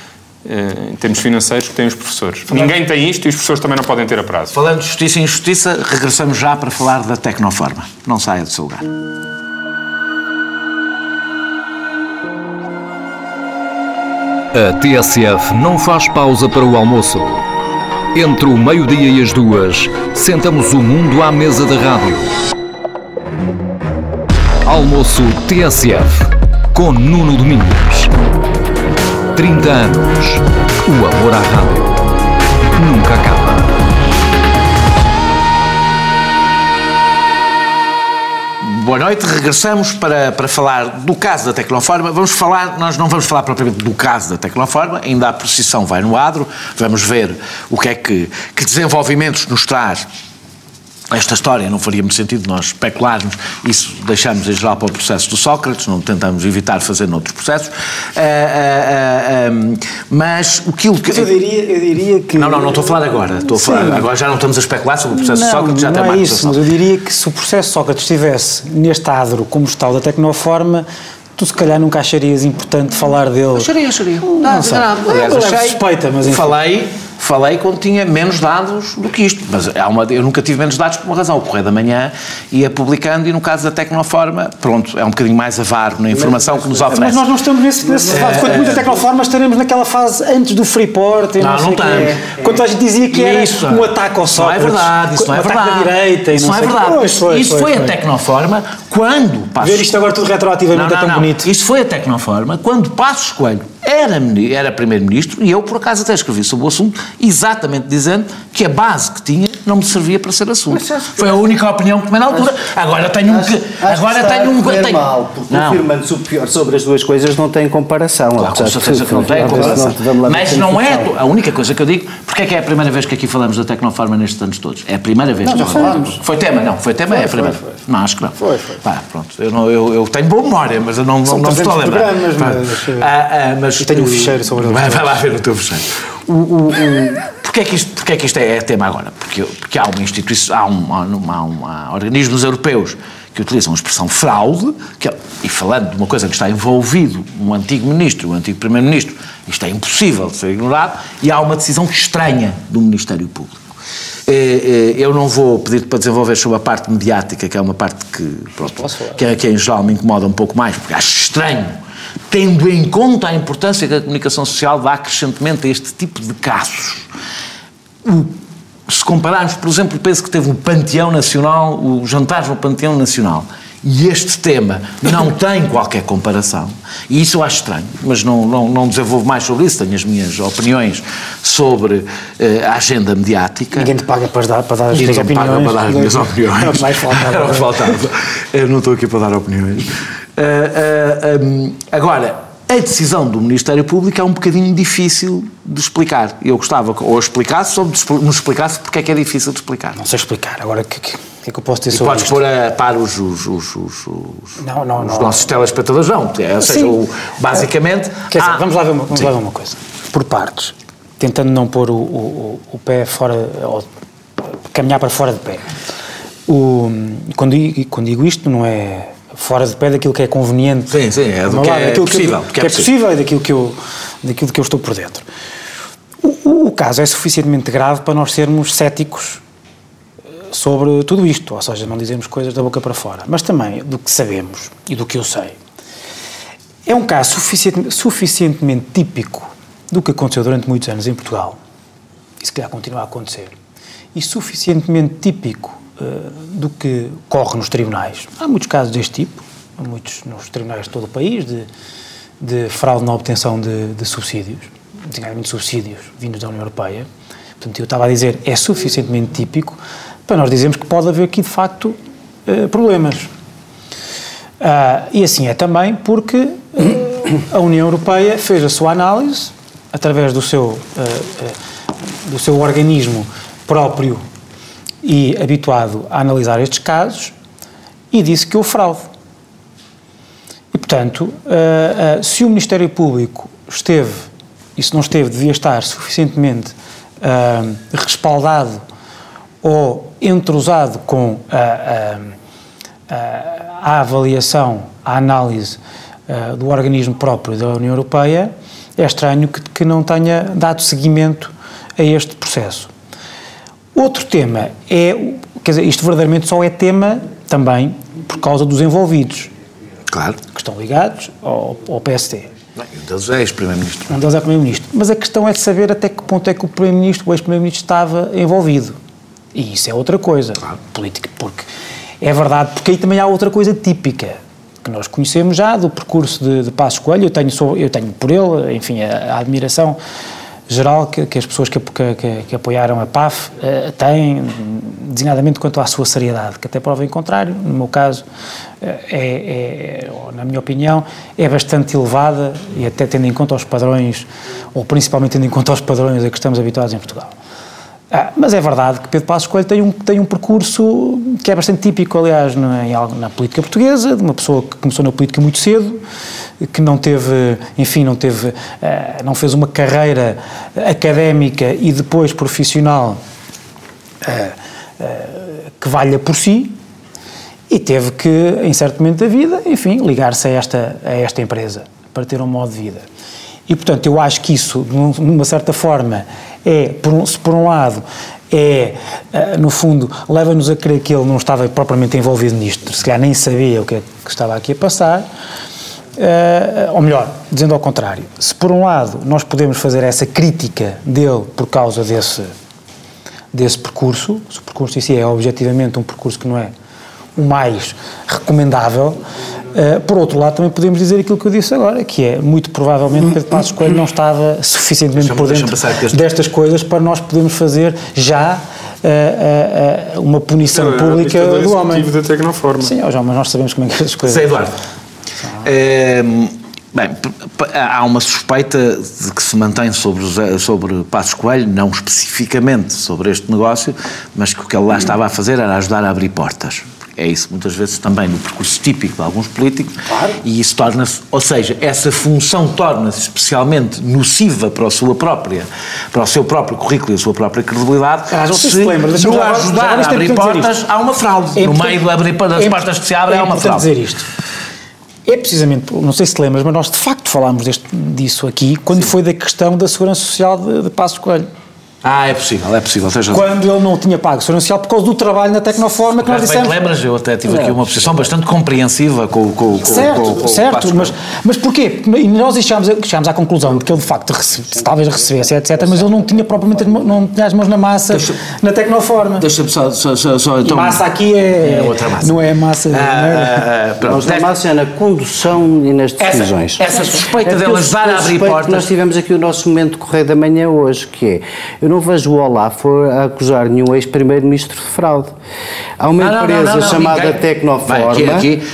eh, em termos financeiros que têm os professores. Ninguém tem isto e os professores também não podem ter a prazo. Falando de justiça e injustiça, regressamos já para falar da Tecnoforma. Não saia do seu lugar. A TSF não faz pausa para o almoço. Entre o meio-dia e as duas, sentamos o mundo à mesa da rádio. Almoço TSF, com Nuno Domingos. 30 anos. O amor à rádio nunca acaba. Boa noite, regressamos para, para falar do caso da Tecnoforma. Vamos falar, nós não vamos falar propriamente do caso da Tecnoforma, ainda a procissão vai no adro, vamos ver o que é que, que desenvolvimentos nos traz esta história, não faria muito sentido nós especularmos, isso deixamos em geral para o processo do Sócrates, não tentamos evitar fazer noutros processos, ah, ah, ah, mas aquilo que... Mas eu diria, eu diria que... Não, não, não estou a falar agora, estou a falar, Sim. agora já não estamos a especular sobre o processo não, do Sócrates, já não tem é isso, mas eu diria que se o processo Sócrates estivesse neste adro como está o da Tecnoforma, tu se calhar nunca acharias importante falar dele. Acharia, acharia. Não sei. Aliás, Eu levo achei, suspeita, mas enfim. falei, falei quando tinha menos dados do que isto. Mas há uma, eu nunca tive menos dados por uma razão. O Correio da Manhã ia publicando e no caso da Tecnoforma, pronto, é um bocadinho mais avaro na informação que nos oferece. Mas nós não estamos nesse, nesse fase. Quando muita Tecnoforma estaremos naquela fase antes do Freeport. e Não, sei não o quê. estamos. Quando a gente dizia que era Isso, um ataque ao Isso não é Sócrates. verdade, isso não é verdade. da direita isso não, não é verdade. Pois, foi, isso foi, foi, foi. a Tecnoforma quando Passos Ver isto agora tudo retroativamente é tão bonito. Isto foi a Tecnoforma quando Passos Coelho era, era Primeiro-Ministro e eu, por acaso, até escrevi sobre o assunto, exatamente dizendo que a base que tinha não me servia para ser assunto. Foi a única opinião que tomei na altura. Agora tenho um. Acho, que- acho agora que tenho um. tenho- mal, porque Não. confirmando-se o pior sobre as duas coisas não tem comparação. Claro, com certeza que não tem comparação. não Mas não é a única coisa que eu digo, porque é que é a primeira vez que aqui falamos da Tecnoforma nestes anos todos. É a primeira vez. Não, já que falamos. Foi tema, não. Foi tema, é a primeira. Não, acho que não. Foi, foi. Pá, pronto. Eu, não, eu, eu tenho boa memória, mas eu não, não, São não me estou a 300 lembrar. mas, eh, Ah, ah, mas e tenho um ficheiro sobre eles Vai, vai lá ver o teu fecheiro. O, o, o, porquê, é que isto, porquê é que isto é, é tema agora? Porque, porque há uma instituição, há, um, há, um- há um- há organismos europeus que utilizam a expressão fraude, que, é- e falando de uma coisa que está envolvido um antigo ministro, um antigo primeiro-ministro, isto é impossível de ser ignorado, e há uma decisão estranha do Ministério Público. Eh, eh, Eu não vou pedir para desenvolver sobre a parte mediática, que é uma parte que, pronto, que, é, que em geral me incomoda um pouco mais, porque acho estranho, tendo em conta a importância que a comunicação social dá crescentemente a este tipo de casos. O- se compararmos, por exemplo, penso que teve o Panteão Nacional, o jantar no Panteão Nacional, e este tema não tem qualquer comparação, e isso eu acho estranho, mas não, não, não desenvolvo mais sobre isso, tenho as minhas opiniões sobre eh, a agenda mediática. Ninguém te paga para dar, para dar as Ninguém tuas me paga opiniões. para dar as minhas opiniões. O que mais faltava. Era o que faltava. Eu não estou aqui para dar opiniões. Ah, ah, hum, agora, a decisão do Ministério Público é um bocadinho difícil de explicar. Eu gostava que ou explicasse ou nos explicasse porque é que é difícil de explicar. Não sei explicar. Agora, o que, que, que é que eu posso dizer E sobre podes isto? pôr a par os, os, os, os, Não, não, os não. nossos telespectadores, não. É, Ou seja, o- basicamente. Dizer, há- vamos lá ver uma, vamos Sim. lá ver uma coisa. Por partes. Tentando não pôr o, o, o- pé fora, ou caminhar para fora de pé. O, quando, quando digo isto, não é fora de pé daquilo que é conveniente. Sim, sim, é do que lá, é possível, Que, que é possível e daquilo que, eu, daquilo que eu estou por dentro. O, o- caso é suficientemente grave para nós sermos céticos sobre tudo isto, ou seja, não dizemos coisas da boca para fora, mas também do que sabemos e do que eu sei. É um caso suficientemente, suficientemente típico do que aconteceu durante muitos anos em Portugal, e se calhar continua a acontecer, e suficientemente típico do que corre nos tribunais. Há muitos casos deste tipo, muitos nos tribunais de todo o país, de, de fraude na obtenção de, de subsídios, designadamente subsídios vindos da União Europeia. Portanto, eu estava a dizer, é suficientemente típico para nós dizermos que pode haver aqui, de facto, uh, problemas. Uh, e assim é também porque uh, a União Europeia fez a sua análise através do seu, do seu organismo próprio e habituado a analisar estes casos e disse que houve fraude. E, portanto, se o Ministério Público esteve, e se não esteve, devia estar suficientemente respaldado ou entrosado com a, a, a avaliação, a análise do organismo próprio da União Europeia, é estranho que, que não tenha dado seguimento a este processo. Outro tema é, quer dizer, isto verdadeiramente só é tema também por causa dos envolvidos. Claro. Que estão ligados ao, ao. Bem, um deles é ex-primeiro-ministro. Um deles é primeiro-ministro. Mas a questão é de saber até que ponto é que o primeiro-ministro, o ex-primeiro-ministro estava envolvido. E isso é outra coisa, claro. política, porque é verdade, porque aí também há outra coisa típica que nós conhecemos já do percurso de, de Passos Coelho, eu tenho, eu tenho por ele, enfim, a, a admiração geral que, que as pessoas que, que, que, apoiaram a PAF uh, têm, designadamente quanto à sua seriedade, que até prova em contrário, no meu caso, uh, é, é, na minha opinião, é bastante elevada e até tendo em conta os padrões, ou principalmente tendo em conta os padrões a que estamos habituados em Portugal. Ah, mas é verdade que Pedro Passos Coelho tem um, tem um percurso que é bastante típico, aliás, na, na política portuguesa, de uma pessoa que começou na política muito cedo, que não teve, enfim, não teve, ah, não fez uma carreira académica e depois profissional ah, que valha por si, e teve que, em certo momento da vida, enfim, ligar-se a esta, a esta empresa para ter um modo de vida. E, portanto, eu acho que isso, de uma certa forma, é, por um, se por um lado, é, uh, no fundo, leva-nos a crer que ele não estava propriamente envolvido nisto, se calhar nem sabia o que, é que estava aqui a passar, uh, ou melhor, dizendo ao contrário, se por um lado nós podemos fazer essa crítica dele por causa desse, desse percurso, se o percurso em si é objetivamente um percurso que não é o mais recomendável, Uh, por outro lado, também podemos dizer aquilo que eu disse agora, que é, muito provavelmente, Pedro Passos Coelho não estava suficientemente por dentro destas coisas para nós podermos fazer já uh, uh, uma punição não, pública é do homem. da Tecnoforma. Sim, João, mas nós sabemos como é que as coisas... Sei, Eduardo. Ehm, bem, há uma suspeita de que se mantém sobre, sobre Passos Coelho, não especificamente sobre este negócio, mas que o que ele lá estava a fazer era ajudar a abrir portas é isso muitas vezes também no percurso típico de alguns políticos, claro. e isso torna-se, ou seja, essa função torna-se especialmente nociva para a sua própria, para o seu próprio currículo e a sua própria credibilidade, ah, se, se lembra, no ajudar a abrir portas há uma fraude. É no meio de abrir, das é portas que se abrem é há uma fraude. dizer isto. É precisamente, não sei se te lembras, mas nós de facto falámos deste, disso aqui, quando Sim. foi da questão da segurança social de, de Passos Coelho. Ah, é possível, é possível. Quando ele não tinha pago segurança social por causa do trabalho na Tecnoforma que nós dissemos. lembras, eu até tive aqui uma posição bastante compreensiva com, com, com Certo, com, com, certo, mas, mas porquê? E nós chegámos, chegámos à conclusão de que ele de facto recebe, talvez recebesse, etc., mas ele não tinha propriamente não tinha as mãos na massa deixa, na Tecnoforma. Deixa-me só, só, só, só então, massa aqui é, é, outra massa. Não é massa. Ah, é? Ah, pronto, a massa é na condução e nas decisões. Essa, essa suspeita é dele ajudar a abrir portas. Nós tivemos aqui o nosso momento de correio da manhã hoje, que é, eu não vejo o Olá for a acusar nenhum ex-primeiro-ministro de fraude. Há uma não, empresa não, não, chamada Tecnoforma. Vai, aqui, aqui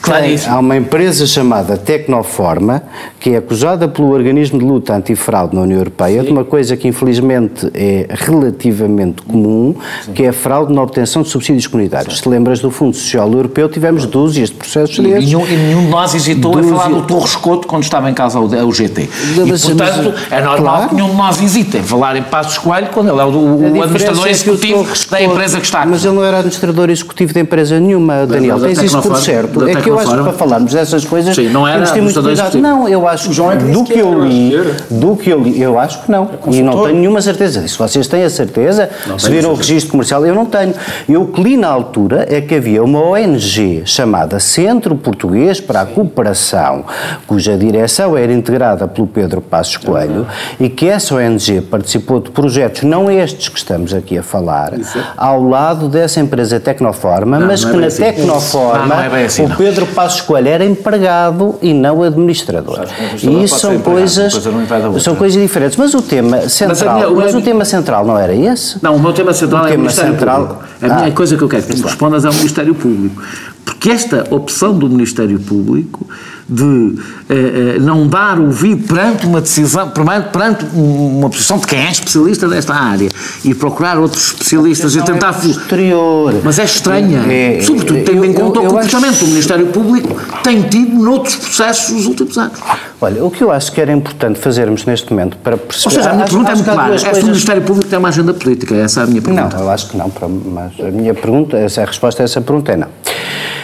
Claríssimo. Há uma empresa chamada Tecnoforma, que é acusada pelo organismo de luta antifraude na União Europeia Sim. de uma coisa que infelizmente é relativamente comum, Sim. que é a fraude na obtenção de subsídios comunitários. Sim. Se lembras do Fundo Social Europeu, tivemos dúzias de processos e, nenhum, e nenhum de nós hesitou Dúzia... a falar do Torres Couto quando estava em casa o, o GT. Mas, e, portanto, mas, é normal claro. que nenhum de nós hesite em falar em Passos Coelho quando ele é o, o administrador é executivo da empresa que está. Mas ele não era administrador executivo de empresa nenhuma, Daniel. Tens isso por certo. É é que eu acho que para falarmos dessas coisas Sim, não era temos muito cuidado. Não, eu acho João é que do que que eu li, do que eu li, eu acho que não. E não tenho nenhuma certeza disso. Vocês têm a certeza? Se viram o registro comercial, eu não tenho. Eu o que li na altura é que havia uma ONG chamada Centro Português para a Cooperação, cuja direção era integrada pelo Pedro Passos Coelho, e que essa ONG participou de projetos, não estes que estamos aqui a falar, ao lado dessa empresa Tecnoforma, Não, mas não é que na assim. Tecnoforma Não, não é bem assim, o não. Pedro Passos Coelho era empregado e não administrador. E isso são coisas, coisa são coisas diferentes. Mas o tema central, minha- o mas o tema central não era esse? Não, o meu tema central O é o tema Ministério central- Público. A minha Ah. coisa que eu quero que me respondas é o Ministério Público. Porque esta opção do Ministério Público de eh, eh, não dar ouvido perante uma decisão, perante, perante um- uma posição de quem é especialista desta área e procurar outros especialistas e tentar... fu- Posterior. Mas é estranha, É, sobretudo é, tendo em eu- conta eu- o eu comportamento acho- do Ministério Público tem tido noutros processos nos últimos anos. Olha, o que eu acho que era importante fazermos neste momento para perceber... Ou seja, a minha Acho- pergunta é acho muito que há clara. É se o coisas- Ministério Público tem uma agenda política? Essa é a minha pergunta. Não, eu acho que não, mas a minha pergunta, essa a resposta a essa pergunta é não.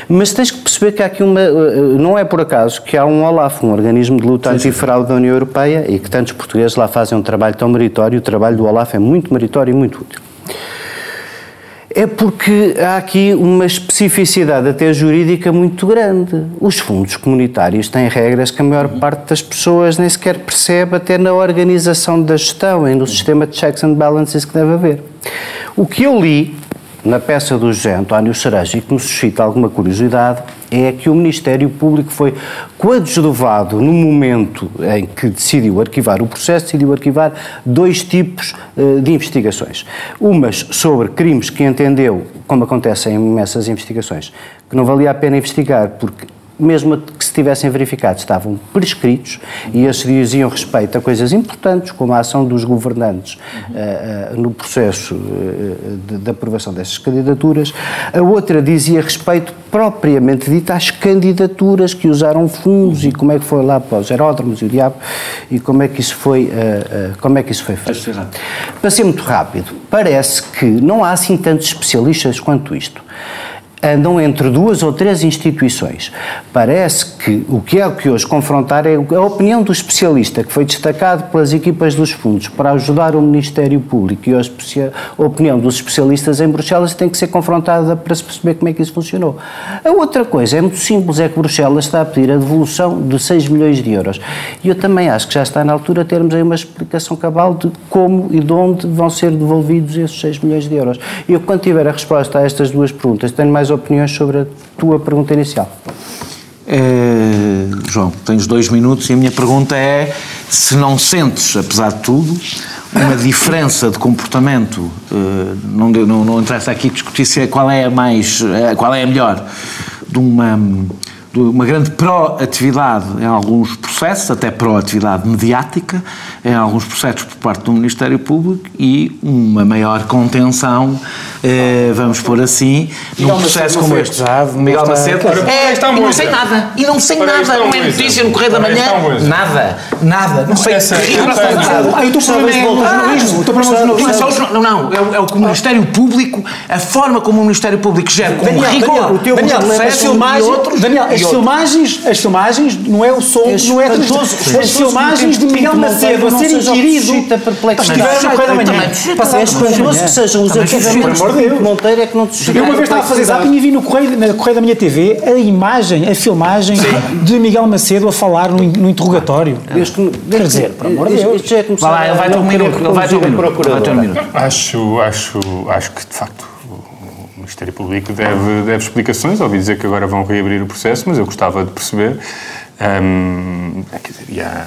Mas tens que perceber que há aqui uma. eh, Não é por acaso que há um OLAF, um organismo de luta antifraude da União Europeia, e que tantos portugueses lá fazem um trabalho tão meritório. O trabalho do OLAF é muito meritório e muito útil. É porque há aqui uma especificidade até jurídica muito grande. Os fundos comunitários têm regras que a maior parte das pessoas nem sequer percebe, até na organização da gestão e no sistema de checks and balances que deve haver. O que eu li na peça do José António Cereja e que me suscita alguma curiosidade é que o Ministério Público foi coadjuvado no momento em que decidiu arquivar o processo, decidiu arquivar dois tipos eh, de investigações. Umas sobre crimes que entendeu, como acontece em imensas investigações, que não valia a pena investigar porque mesmo que se tivessem verificado, estavam prescritos e esses diziam respeito a coisas importantes, como a ação dos governantes eh, eh, no processo eh, de, de aprovação dessas candidaturas. A outra dizia respeito propriamente dito às candidaturas que usaram fundos e como é que foi lá para os aeródromos e o diabo e como é que isso foi, como é que isso foi feito. Para ser muito rápido, parece que não há assim tantos especialistas quanto isto andam entre duas ou três instituições. Parece que o que é que hoje confrontar é a opinião do especialista que foi destacado pelas equipas dos fundos para ajudar o Ministério Público e a opinião dos especialistas em Bruxelas tem que ser confrontada para se perceber como é que isso funcionou. A outra coisa é muito simples, é que Bruxelas está a pedir a devolução de 6 milhões de euros. E eu também acho que já está na altura termos aí uma explicação cabal de como e de onde vão ser devolvidos esses 6 milhões de euros. Eu, quando tiver a resposta a estas duas perguntas, tenho mais opiniões sobre a tua pergunta inicial. Eh, João, tens dois minutos e a minha pergunta é se não sentes, apesar de tudo, uma diferença de comportamento, eh, não, não, não interessa aqui discutir se é, qual é a mais, eh, qual é a melhor, de uma, uma grande proatividade em alguns processos, até proatividade mediática, em alguns processos por parte do Ministério Público e uma maior contenção, eh, vamos pôr assim, num processo como este. Miguel Macedo, é, está e não sei nada, e não sei nada, não é notícia no Correio da Manhã, nada, nada, não sei. Ah, e o teu problema é o jornalismo. Não, jornalismo. não, não, é o, é o que o Ministério Público, a forma como o Ministério Público gera com Daniel, rigor Daniel, o teu e outros, Daniel, as filmagens, as filmagens não é o som, É não é espantoso, as filmagens de Miguel Macedo a ser suscita perplexidade. Estiveram no Correio da Manhã. suscita. Passaram É espantoso que sejam os suscita, amor de. Monteiro é que não te suscitam Eu uma vez estava a fazer zapping e vi no Correio, na Correio da minha TV a imagem, a filmagem de Miguel Macedo a falar no, interrogatório. Este- Quer dizer, por amor de isto- Deus. isto já é Vá lá, ele vai ter um minuto, ele vai ter um minuto. Vai. Acho, acho, acho que, de facto, Ministério Público deve, deve explicações. Ouvi dizer que agora vão reabrir o processo, mas eu gostava de perceber. hum, quer dizer, e há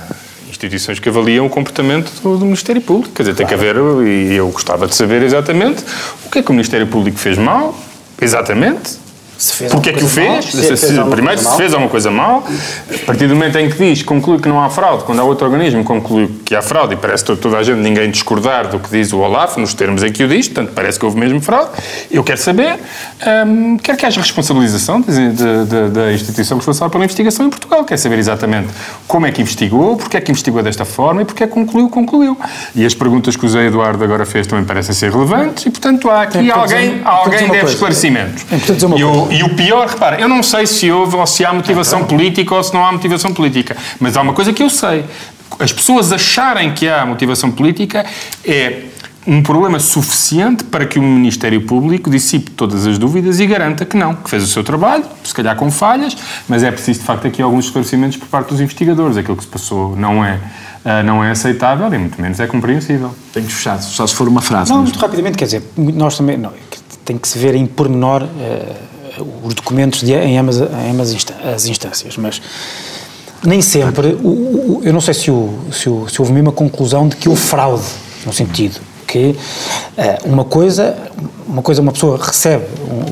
instituições que avaliam o comportamento do, do Ministério Público. Quer dizer, tem que haver, e eu gostava de saber exatamente o que é que o Ministério Público fez mal, exatamente. Se fez Porque é que o coisa fez? se Se- fez primeiro, coisa se fez alguma coisa mal, a partir do momento em que diz, conclui que não há fraude, quando há outro organismo conclui que há fraude, e parece to- toda a gente, ninguém discordar do que diz o Olaf, nos termos em que o diz, portanto, parece que houve mesmo fraude. Eu quero saber, hum, quero que haja responsabilização da instituição responsável pela investigação em Portugal. Quero saber exatamente como é que investigou, porque é que investigou desta forma e porque é que concluiu, concluiu. E as perguntas que o Zé Eduardo agora fez também parecem ser relevantes e, portanto, há aqui É alguém, dizer- alguém deve coisa. esclarecimentos. É dizer uma eu, e o pior, repara, eu não sei se houve ou se há motivação política ou se não há motivação política, mas há uma coisa que eu sei. As pessoas acharem que há motivação política é um problema suficiente para que o Ministério Público dissipe todas as dúvidas e garanta que não, que fez o seu trabalho, se calhar com falhas, mas é preciso de facto aqui alguns esclarecimentos por parte dos investigadores. Aquilo que se passou não é, uh, não é aceitável e muito menos é compreensível. Tenho fechado, só se for uma frase. Não, mas- muito rapidamente, quer dizer, nós também, não, tem que se ver em pormenor eh, os documentos de, em ambas, em ambas as instâncias, mas nem sempre, o- o- eu não sei se, o, se, o, se houve mesmo a conclusão de que houve fraude, no sentido que eh, uma coisa, uma coisa, uma pessoa recebe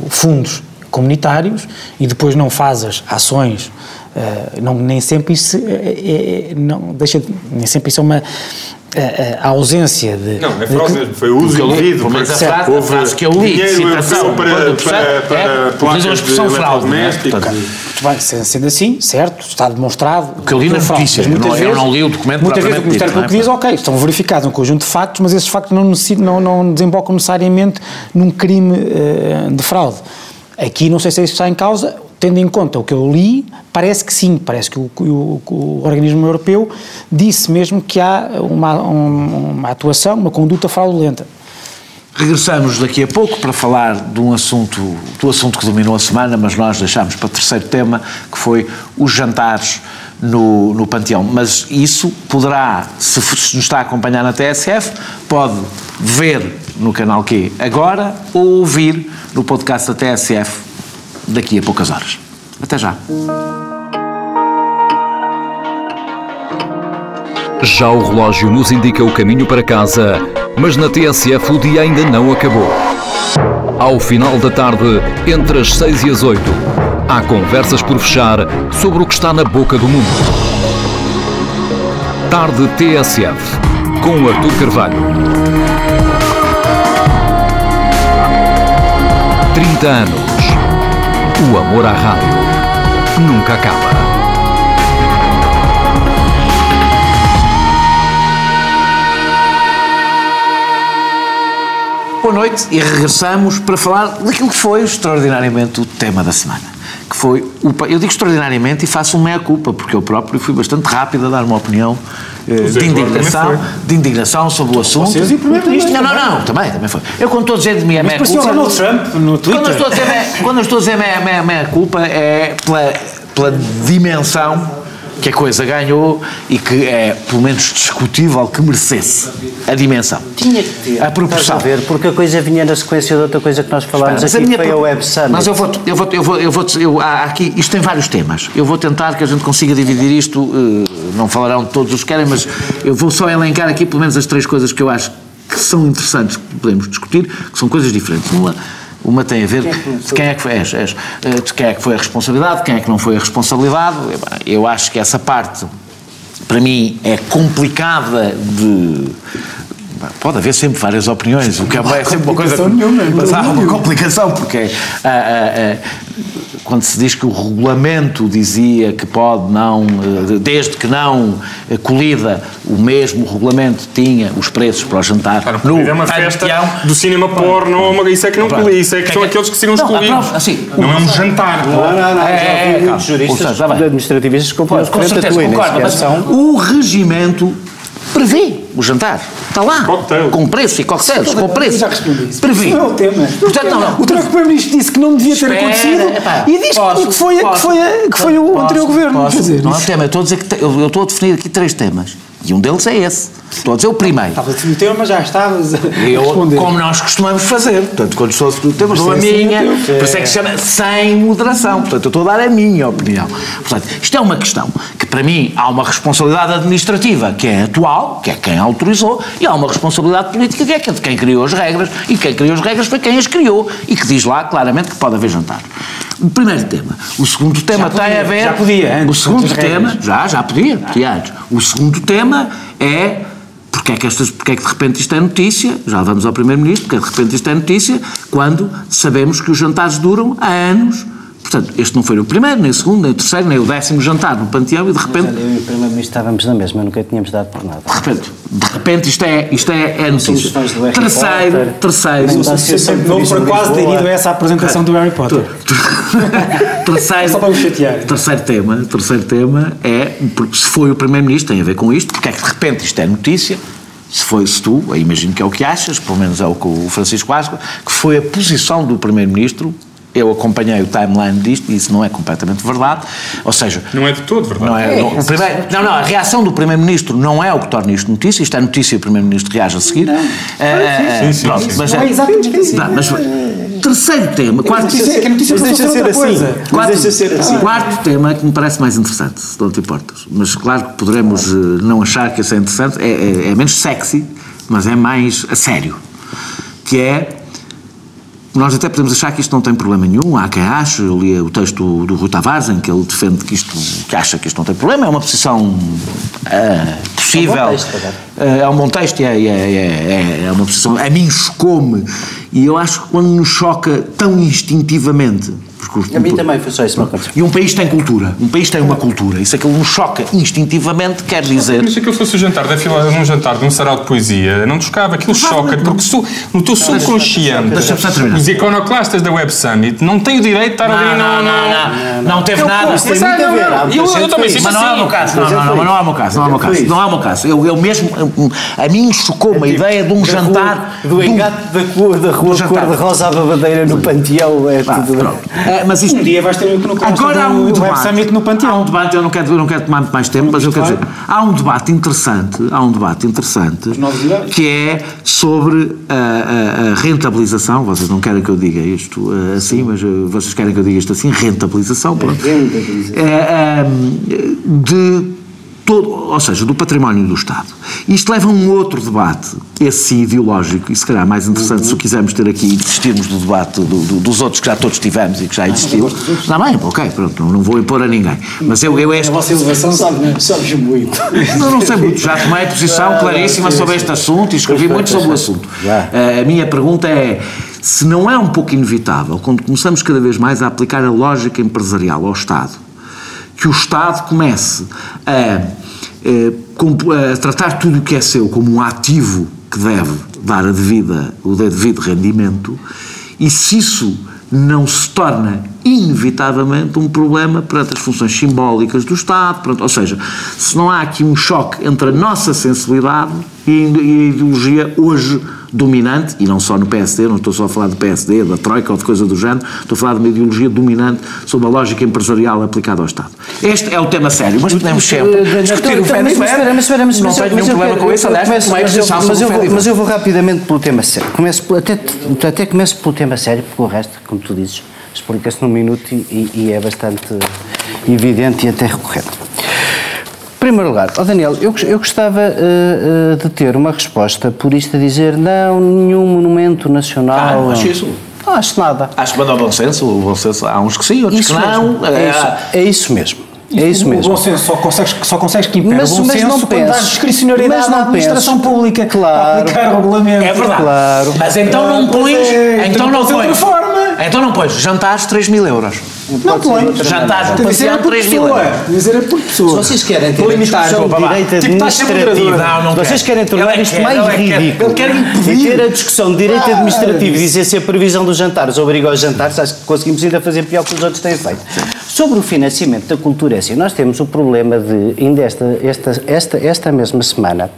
fundos comunitários e depois não faz as ações, eh, não, nem sempre isso é, é- não, deixa, de- nem sempre isso é uma eh, a ausência de... Não, é de- fraude mesmo, foi o uso que eu li, indevido. pelo menos a frase- a que eu li, dinheiro citação, para, para, para, é, a placas de expressão fraude, não é? eletrodomésticos. Portanto, Muito bem, sendo assim, certo, está demonstrado. que eu li na que houve fraude, notícia, mas muitas eu não- eu vezes- não li o documento Muitas vezes o Ministério dito, Público não é? diz, ok, estão verificados um conjunto de factos, mas esses factos não, não, não desembocam necessariamente num crime eh, de fraude. Aqui não sei se isso está em causa, tendo em conta o que eu li, parece que sim, parece que o, o- o organismo europeu disse mesmo que há uma, um- uma atuação, uma conduta fraudulenta. Regressamos daqui a pouco para falar de um assunto, do assunto que dominou a semana, mas nós deixámos para o terceiro tema, que foi os jantares no, no Panteão. Mas isso poderá, se nos está a acompanhar na TSF, pode ver no canal Q agora ou ouvir no podcast da TSF daqui a poucas horas. Até já. Já o relógio nos indica o caminho para casa, mas na TSF o dia ainda não acabou. Ao final da tarde, entre as 6 e as 8, há conversas por fechar sobre o que está na boca do mundo. Tarde TSF, com Artur Carvalho. 30 anos. O amor à rádio nunca acaba. Boa noite e regressamos para falar daquilo que foi extraordinariamente o tema da semana. Que foi o, eu digo extraordinariamente e faço um meia-culpa, porque eu próprio fui bastante rápido a dar uma opinião de Zé Eduardo indignação, de indignação sobre o assunto. Vocês e o Primeiro-Ministro Não, não, não, também, também foi. Eu quando estou a dizer de minha o meia-culpa. Donald Trump no Twitter. Quando eu estou a dizer, meia- quando estou a dizer meia, meia, meia culpa é pela, pela dimensão que a coisa ganhou e que é, pelo menos, discutível que merecesse a dimensão. Tinha que ter. A proporção. A ver, porque a coisa vinha na sequência de outra coisa que nós falámos Mas aqui, a minha foi a pro- Web Summit. Mas eu vou, eu vou, eu vou, eu vou, eu, há aqui, isto tem vários temas. Eu vou tentar que a gente consiga dividir isto, eh, não falarão todos os que querem, mas eu vou só elencar aqui pelo menos as três coisas que eu acho que são interessantes que podemos discutir, que são coisas diferentes. Uma, uma tem a ver de quem é que foi, és, és, eh, de quem é que foi a responsabilidade, de quem é que não foi a responsabilidade. Eu acho que essa parte, para mim, é complicada de. Pode haver sempre várias opiniões, o que é sempre uma coisa. complicação nenhuma, mas há não uma complicação, porque ah, ah, ah, quando se diz que o regulamento dizia que pode não, eh, desde que não colida, o mesmo regulamento tinha os preços para o jantar no é uma festa do cinema porno, isso é que não colhe, isso é que são aqueles que seriam Não, excluídos. assim, Não é um jantar. Não, não, não, já É, calma. muitos juristas já administrativistas que compõem Com certeza, concordo, mas o regimento prevê o jantar. Está lá. Cocktail. Com preço e coquetéis, com preço. Já respondi isso. Prevê. Isso não é o tema. Portanto, não, não. O próprio Primeiro-Ministro disse que não devia ter acontecido e diz que foi, que foi, que foi o anterior governo. posso. Não é isso- tema, eu estou a dizer que eu estou a definir aqui três temas. E um deles é esse. Estou a dizer o primeiro. Estava a definir o tema, mas já estavas a Eu, responder. como nós costumamos fazer, portanto, quando estou a definir o tema, dou a é minha, assim, por isso é que se chama sem moderação. Portanto, eu estou a dar a minha opinião. Portanto, isto é uma questão que, para mim, há uma responsabilidade administrativa, que é atual, que é quem autorizou, e há uma responsabilidade política, que é é de quem criou as regras, e quem criou as regras foi quem as criou, e que diz lá claramente que pode haver jantar. O primeiro tema. O segundo tema tem podia, a ver. já podia, antes, o segundo tema. regras. Já, já podia, podia antes. O segundo tema é porque é, que estas, porque é que de repente isto é notícia, já vamos ao Primeiro-Ministro, porque é que de repente isto é notícia, quando sabemos que os jantares duram há anos Portanto, este não foi o primeiro, nem o segundo, nem o terceiro, nem o décimo jantar no Panteão e de repente, Olha, eu e o Primeiro-Ministro estávamos na mesma, nunca tínhamos dado por nada. de repente, de repente isto é, isto é, é notícia. Terceiro, terceiro, Não foi de quase dirigido a essa apresentação do Harry Potter. terceiro, Só para o chatear. terceiro tema, terceiro tema é, porque se foi o Primeiro-Ministro, tem a ver com isto, porque é que de repente isto é notícia, se foi se tu, eu imagino que é o que achas, pelo menos é o que o Francisco Asco, que foi a posição do Primeiro-Ministro, eu acompanhei o timeline disto e isso não é completamente verdade, ou seja, Não é de todo verdade. não, é, não, o primeiro- não, não, a reação do Primeiro-Ministro não é o que torna isto notícia, isto é notícia e o Primeiro-Ministro reage a seguir. Eh, Sim, sim, pronto, sim. mas Não é exatamente assim. Não, mas, terceiro tema, quarto, Notícia- que a notícia Mas deixa ser assim. coisa. Mas deixa ser assim. Quarto tema que me parece mais interessante, se não te importas. Mas claro que poderemos eh, não achar que esse é interessante, é, é- é menos sexy, mas é mais a sério. Que é. Nós até podemos achar que isto não tem problema nenhum, há quem ache, eu li o texto do, do Rui Tavares em que ele defende que isto, que acha que isto não tem problema, é uma posição ah, possível. É um texto. Ah, é um bom texto e é, é, é, é uma posição, a mim chocou-me, e eu acho que quando nos choca tão instintivamente, porque os- A mim também foi só isso que me aconteceu. e um país tem cultura, um país tem uma cultura. E se aquilo nos choca instintivamente, quer dizer. Mas se aquilo fosse o jantar da fila num jantar de um sarau de poesia, não tocava, aquilo choca, porque su- no teu subconsciente, os iconoclastas da Web Summit não têm o direito de estar ali, não, não. não, teve Eu- nada. Isso a não, não, muita Eu, também que Mas não é o meu caso, não, não, não, mas não é o meu caso, não é o meu caso, não é o meu caso. Eu, eu mesmo, a mim chocou-me a ideia de um jantar. Do de um- engate da, cor- da rua do cor-de-rosa à babadeira no Panteão é Ah, tudo. É, mas isto Um dia vais ter um no Agora há um debate. No Há um Panteão. debate, eu não quero, eu não quero tomar muito mais tempo, mas eu quero dizer, há um debate interessante, há um debate interessante que é sobre a, a- a rentabilização, vocês não querem que eu diga isto eh, assim, mas eh, vocês querem que eu diga isto assim, rentabilização, pronto. É, ehm, de todo, ou seja, do património do Estado. Isto leva a um outro debate, esse sim ideológico, e se calhar mais interessante se o quisermos ter aqui e desistirmos do debate do- do- dos outros que já todos tivemos e que já existiu. Não, bem, ok, pronto, não, não vou impor a ninguém. Mas eu, eu este, A vossa elevação sabe, sabes muito. não, não sei muito, já tomei posição claríssima sobre este assunto e escrevi muito sobre o assunto. Eh, A minha pergunta é: se não é um pouco inevitável, quando começamos cada vez mais a aplicar a lógica empresarial ao Estado, que o Estado comece a, comp- a tratar tudo o que é seu como um ativo que deve dar a devida, o devido rendimento, e se isso não se torna inevitavelmente um problema perante as funções simbólicas do Estado, perante- ou seja, se não há aqui um choque entre a nossa sensibilidade e a ide- a ideologia hoje dominante, e não só no PSD, não estou só a falar do PSD, da Troika ou de coisa do género, estou a falar de uma ideologia dominante sobre a lógica empresarial aplicada ao Estado. Este é o tema sério, mas podemos sempre discutir o Fed mas espera, mas espera, mas Não tenho nenhum problema com isso, aliás, tomei mas eu- vou- rapidamente pelo tema sério. Começo até, até começo pelo tema sério, porque o resto, como tu dizes, explica-se num minuto e, e- é bastante evidente e até recorrente. Em primeiro lugar, ó Daniel, eu, eu gostava eh, eh, de ter uma resposta por isto a dizer não, nenhum monumento nacional. Ah, não acho isso. Não acho nada. Acho que manda ao bom senso, o bom senso, há uns que sim, outros Isso que não. mesmo. É isso, é isso mesmo. É isso O mesmo. bom senso só consegues, só consegues que impere Mas- o bom mas senso não quando dás discricionariedade Mas não à administração penso. pública Claro. para aplicar o regulamento. É verdade. Claro. Mas então não Pois pões. é, então tem não pões. Então não pões jantares 3 mil euros. Não pões. Jantares ser passeio por 3 mil pessoa. euros. Que ser por pessoa. Se vocês querem ter a limitar, discussão vou de babar. direito Tipo, sempre administrativo. Não, não vocês querem tornar é isto mais é ridículo quer impedir. e ter a discussão de direito administrativo e dizer se a previsão dos jantares obriga aos jantares, acho que conseguimos ainda fazer pior que os outros têm feito. Sobre o financiamento da cultura, é assim, nós temos o problema de, ainda esta, esta, esta, esta mesma semana,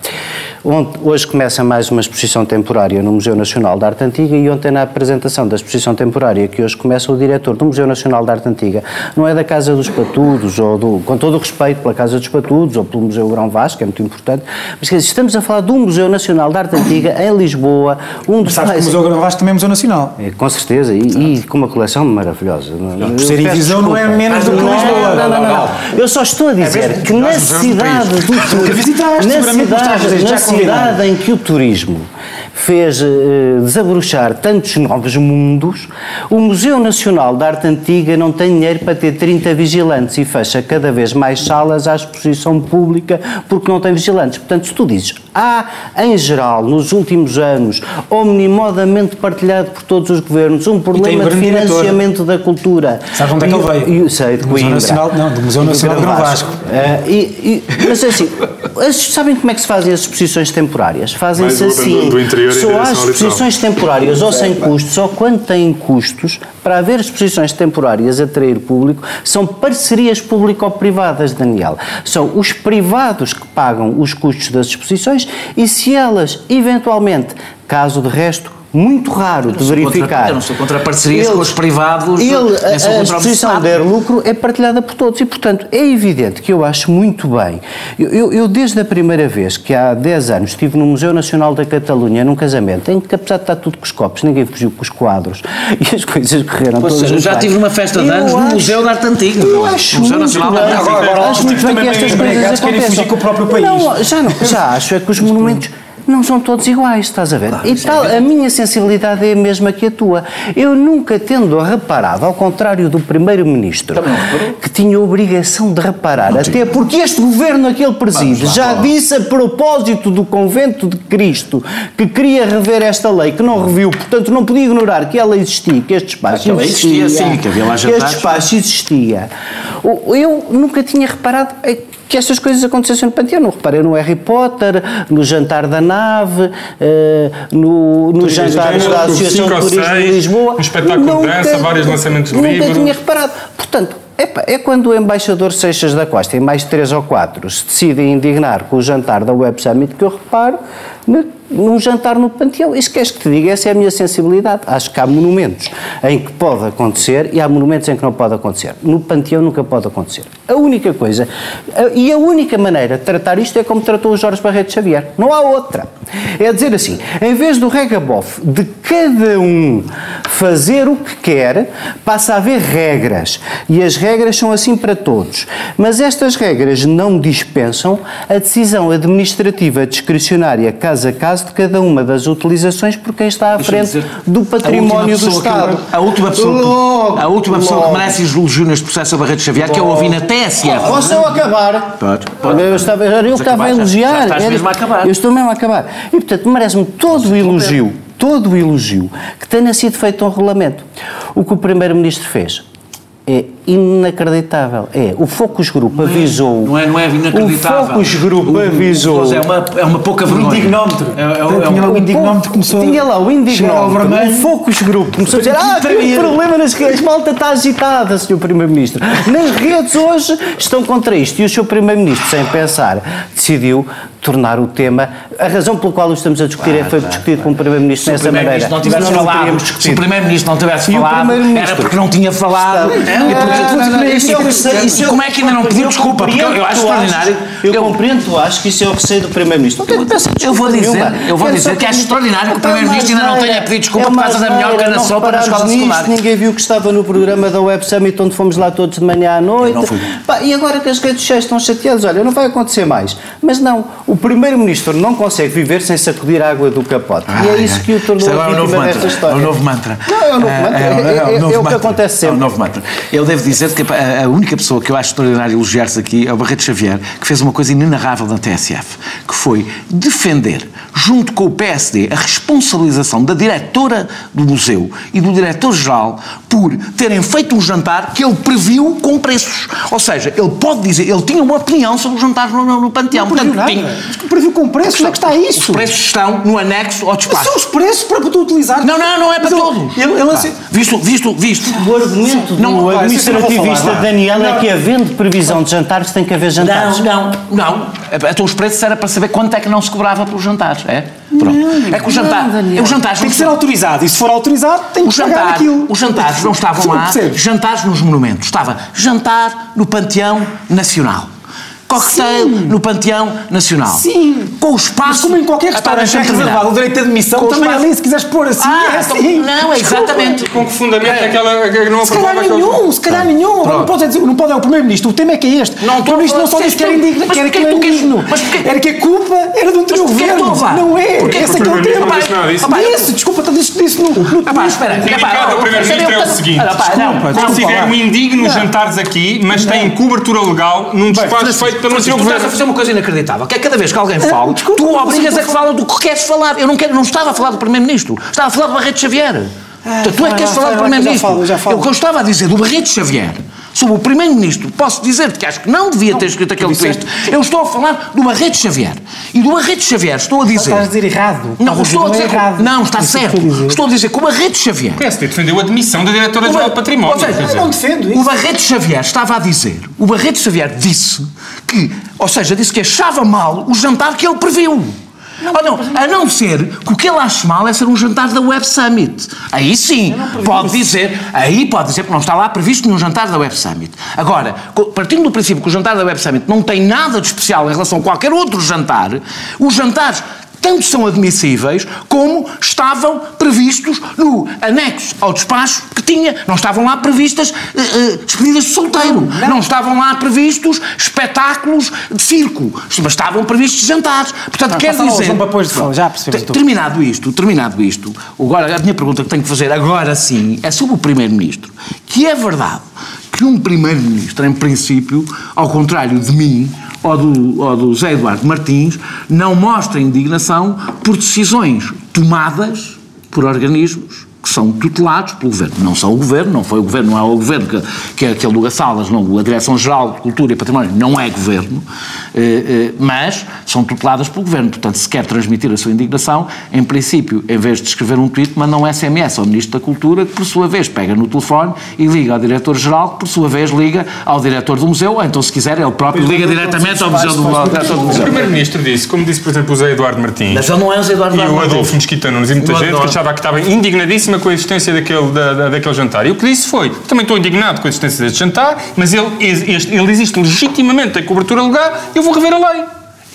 onde, hoje começa mais uma exposição temporária no Museu Nacional de Arte Antiga e ontem na apresentação da exposição temporária que hoje começa o diretor do Museu Nacional de Arte Antiga, não é da Casa dos Patudos, ou do, com todo o respeito pela Casa dos Patudos, ou pelo Museu Grão Vasco, que é muito importante, mas estamos a falar um Museu Nacional de Arte Antiga em Lisboa, um dos Sabes que o. Museu Grão Vasco também é Museu Nacional. É, Com certeza, e, e com uma coleção maravilhosa. Por ser em visão não é menos do que não, Lisboa. Não, não, não, não. Eu só estou a dizer que na cidade do turismo, na cidade em que o turismo fez eh, desabrochar tantos novos mundos, o Museu Nacional de Arte Antiga não tem dinheiro para ter 30 vigilantes e fecha cada vez mais salas à exposição pública porque não tem vigilantes. Portanto, se tu dizes, há, em geral, nos últimos anos, omnimodamente partilhado por todos os governos, um problema de diretor. financiamento da cultura. Sabe onde é que ele veio? Sei, de Do Museu Coimbra. Nacional- não, do Museu Nacional de Grão Grão Vasco. Ah, e- e- mas assim, as- sabem como é que se fazem as exposições temporárias? Fazem-se assim. do- do só há exposições temporárias ou sem custos, ou quando têm custos, para haver exposições temporárias a atrair público, são parcerias público-privadas, Daniel. São os privados que pagam os custos das exposições e se elas, eventualmente, caso de resto, muito raro de sou contra- verificar. eu não sou contra parcerias com eles- os privados, Ele, a, a contra o exposição Estado. der lucro é partilhada por todos e, portanto, é evidente que eu acho muito bem. Eu, eu- eu, desde a primeira vez, que há 10 anos, estive no Museu Nacional da Catalunha, num casamento, em que, apesar de estar tudo com os copos, ninguém fugiu com os quadros e as coisas correram Ou todas seja, já bem. tive numa festa de anos no Museu de Arte Antiga. Eu acho Museu Nacional de bem. Arte Antiga. Agora- agora acho muito bem que estas coisas aconteçam. fugir com o próprio país. Não, já não, já acho é que os monumentos não são todos iguais, estás a ver? e tal, a minha sensibilidade é a mesma que a tua. Eu nunca tendo reparado, ao contrário do Primeiro-Ministro, que tinha a obrigação de reparar, até porque este governo a que ele preside já disse a propósito do Convento de Cristo que queria rever esta lei, que não reviu, portanto não podia ignorar que ela existia, que este espaço Que ela existia, sim, que havia lá que jantares. este espaço existia. Eu nunca tinha reparado que estas coisas acontecessem no Panteão. Não reparei no Harry Potter, no jantar da nave, eh, no, no jantar Género, da Associação de Turismo de Lisboa. um espetáculo de dança, vários lançamentos de nunca livros. tinha reparado. Portanto, epá, é quando o embaixador Seixas da Costa e mais três ou quatro se decidem indignar com o jantar da Web Summit que eu reparo na- num jantar no Panteão. Isso queres que te diga? Essa é a minha sensibilidade. Acho que há monumentos em que pode acontecer e há monumentos em que não pode acontecer. No Panteão nunca pode acontecer. A única coisa, a- e a única maneira de tratar isto é como tratou o Jorge Barreto Xavier. Não há outra. É dizer assim, em vez do regabof de cada um fazer o que quer, passa a haver regras. E as regras são assim para todos. Mas estas regras não dispensam a decisão administrativa discricionária caso a caso de cada uma das utilizações por quem está à frente dizer, do a património do pessoa que- Estado. a última pessoa, que- Logo, a última pessoa que logo. merece elogio neste processo é o Barreto Xavier, que eu ouvi na TSF. Posso eu acabar? Pode, pode. Eu estava, eu que estava a acabar, já- elogiar. já estás Era- mesmo a acabar. Eu estou mesmo a acabar. E, portanto, merece-me todo o elogio, todo o elogio que tenha sido feito um regulamento. O que o Primeiro-Ministro fez é inacreditável. É, o Focus Group avisou... Não é, não é inacreditável. O Focus Group O- o- avisou... É uma, é uma pouca O vergonha. indignómetro. É, é, é, Tinha lá um- o indignómetro começou Tinha lá o indignómetro, o Focus Group começou a dizer ah, tem um problema nas redes, malta está agitada, Sr. Primeiro-Ministro. Nas redes hoje estão contra isto e o Sr. Primeiro-Ministro, sem pensar, decidiu tornar o tema, a razão pela qual o estamos a discutir é foi discutido com o Primeiro-Ministro Se o dessa maneira. Primeiro-Ministro não tivesse não falado, teríamos se o discutido. Primeiro-Ministro não tivesse falado, Primeiro-Ministro? era porque não tinha falado. Não, E não, não, não, é é como é que ainda não pediu desculpa? Porque eu, eu acho extraordinário. Eu, compreendo, tu acho que isso é o receio do Primeiro-Ministro. Não tenho pedir Eu vou dizer, eu vou dizer que acho extraordinário que o Primeiro-Ministro ainda não tenha pedido desculpa é por causa da melhor não sopa na repararmos escola nisto, secundária. Ninguém viu que estava no programa da Web Summit onde fomos lá todos de manhã à noite. não e agora que as redes sociais estão chateadas, olha, não vai acontecer mais. Mas não, o Primeiro-Ministro não consegue viver sem sacudir a água do capote. e é isso que o tornou é um vítima mantra. desta história. É um novo mantra. Não, é um novo mantra. É- é- é- é o que acontece sempre. É um novo mantra. Eu devo dizer que a a única pessoa que eu acho extraordinário elogiar-se aqui é o Barreto Xavier, que fez uma coisa inenarrável na TSF, que foi defender, junto com o PSD, a responsabilização da diretora do museu e do diretor-geral por terem feito um jantar que ele previu com preços. Ou seja, ele pode dizer, ele tinha uma opinião sobre o jantar no, no, no Panteão. Portanto, tinha- Mas que previu com preços, onde é que está Os isso? preços estão no anexo ao Mas despacho. são os preços para tu utilizar. Não, não, não é para Mas todo. Ele, ele assim- Visto, visto, visto. O argumento do Não, não vou administrativista. Daniel é Não. que havendo previsão de jantares tem que haver jantares. Não, não, não. Então os preços era para saber quanto é que não se cobrava pelos jantares, é? Pronto. é que o jantar. não, Daniel. os jantares Tem não que ser autorizado. E se for autorizado, tem que Os pagar aquilo. os jantares não estavam lá, jantares nos monumentos. Estava jantar no Panteão Nacional. Cocktail no Panteão Nacional. Sim. Com o espaço... Mas como em qualquer restaurante é reservado o direito de admissão, Com o também espaço- ali, se quiseres pôr assim, Ah, é então- assim. não, é exatamente. Com que fundamento é que ela que não Se calhar nenhum, se calhar nenhum. Não pode, dizer, não pode é o Primeiro-Ministro. O tema é que é este. Não, o Primeiro-Ministro não só disse que era indigno, que era que era indigno. Era que a culpa era do que governo. Não é. Esse é que é o tema. não disse desculpa, disse no. pá, espera. O é Primeiro-Ministro é o seguinte. Não, não, falar. indigno jantares aqui, mas têm cobertura legal num despacho Francisco, feito pelo tu estás a fazer uma coisa inacreditável, que é cada vez que alguém fala, desculpa, tu obrigas a que fala do que queres falar. Eu não, quero, não estava a falar do Primeiro-Ministro, estava a falar do Barreto Xavier. Portanto, tu é que queres falar do Primeiro-Ministro. já falo, já falo. O que eu estava a dizer do Barreto Xavier, sobre o Primeiro-Ministro, posso dizer-te que acho que não devia ter escrito aquele texto. Eu estou a falar do Barreto Xavier. E do Barreto Xavier estou a dizer... Estás a dizer errado. Não, estou a dizer... errado. Não, está É certo. estou a dizer. Estou a dizer que o Barreto Xavier... O PSD defendeu a demissão da Diretora-Geral do Património. Ou seja, não defendo O isso. Barreto Xavier estava a dizer, o Barreto Xavier disse que, ou seja, disse que achava mal o jantar que ele previu. Ou não, a não ser que o que ele acha mal é ser um jantar da Web Summit. Aí sim, pode dizer, aí pode dizer que não está lá previsto nenhum jantar da Web Summit. Agora, partindo do princípio que o jantar da Web Summit não tem nada de especial em relação a qualquer outro jantar, os jantares tanto são admissíveis como estavam previstos no anexo ao despacho que tinha. Não estavam lá previstas eh, eh, despedidas de solteiro. Não. estavam lá previstos espetáculos de circo. Mas estavam previstos jantares. Portanto, Não, quer dizer... papéis de fala, já Ter- tudo. Terminado isto, terminado isto, agora a minha pergunta que tenho que fazer agora sim é sobre o Primeiro-Ministro. Que é verdade que um Primeiro-Ministro, em princípio, ao contrário de mim ou do, ou do Zé Eduardo Martins, não mostra indignação por decisões tomadas por organismos que são tutelados pelo Governo. Não são o Governo, não foi o Governo, não é o Governo que, que é aquele do Gassalas, não, a Direção-Geral de Cultura e Património não é Governo, eh, eh, mas são tuteladas pelo Governo. Portanto, se quer transmitir a sua indignação, em princípio, em vez de escrever um tweet, manda um SMS ao Ministro da Cultura, que por sua vez pega no telefone e liga ao Diretor-Geral, que por sua vez liga ao Diretor do Museu, ou então, se quiser, ele próprio liga diretamente ao Museu do, ao Diretor do O Museu. Primeiro-Ministro disse, como disse, por exemplo, o Zé Eduardo Martins, Mas ele não é o Zé Eduardo E o Martins. Adolfo Mesquita Nunes e muita O gente que Adolfo. achava que estava indignadíssima com a existência daquele, da- da- daquele jantar. E o que disse foi: também estou indignado com a existência deste jantar, mas ele, este- ele existe legitimamente em cobertura legal, eu vou rever a lei.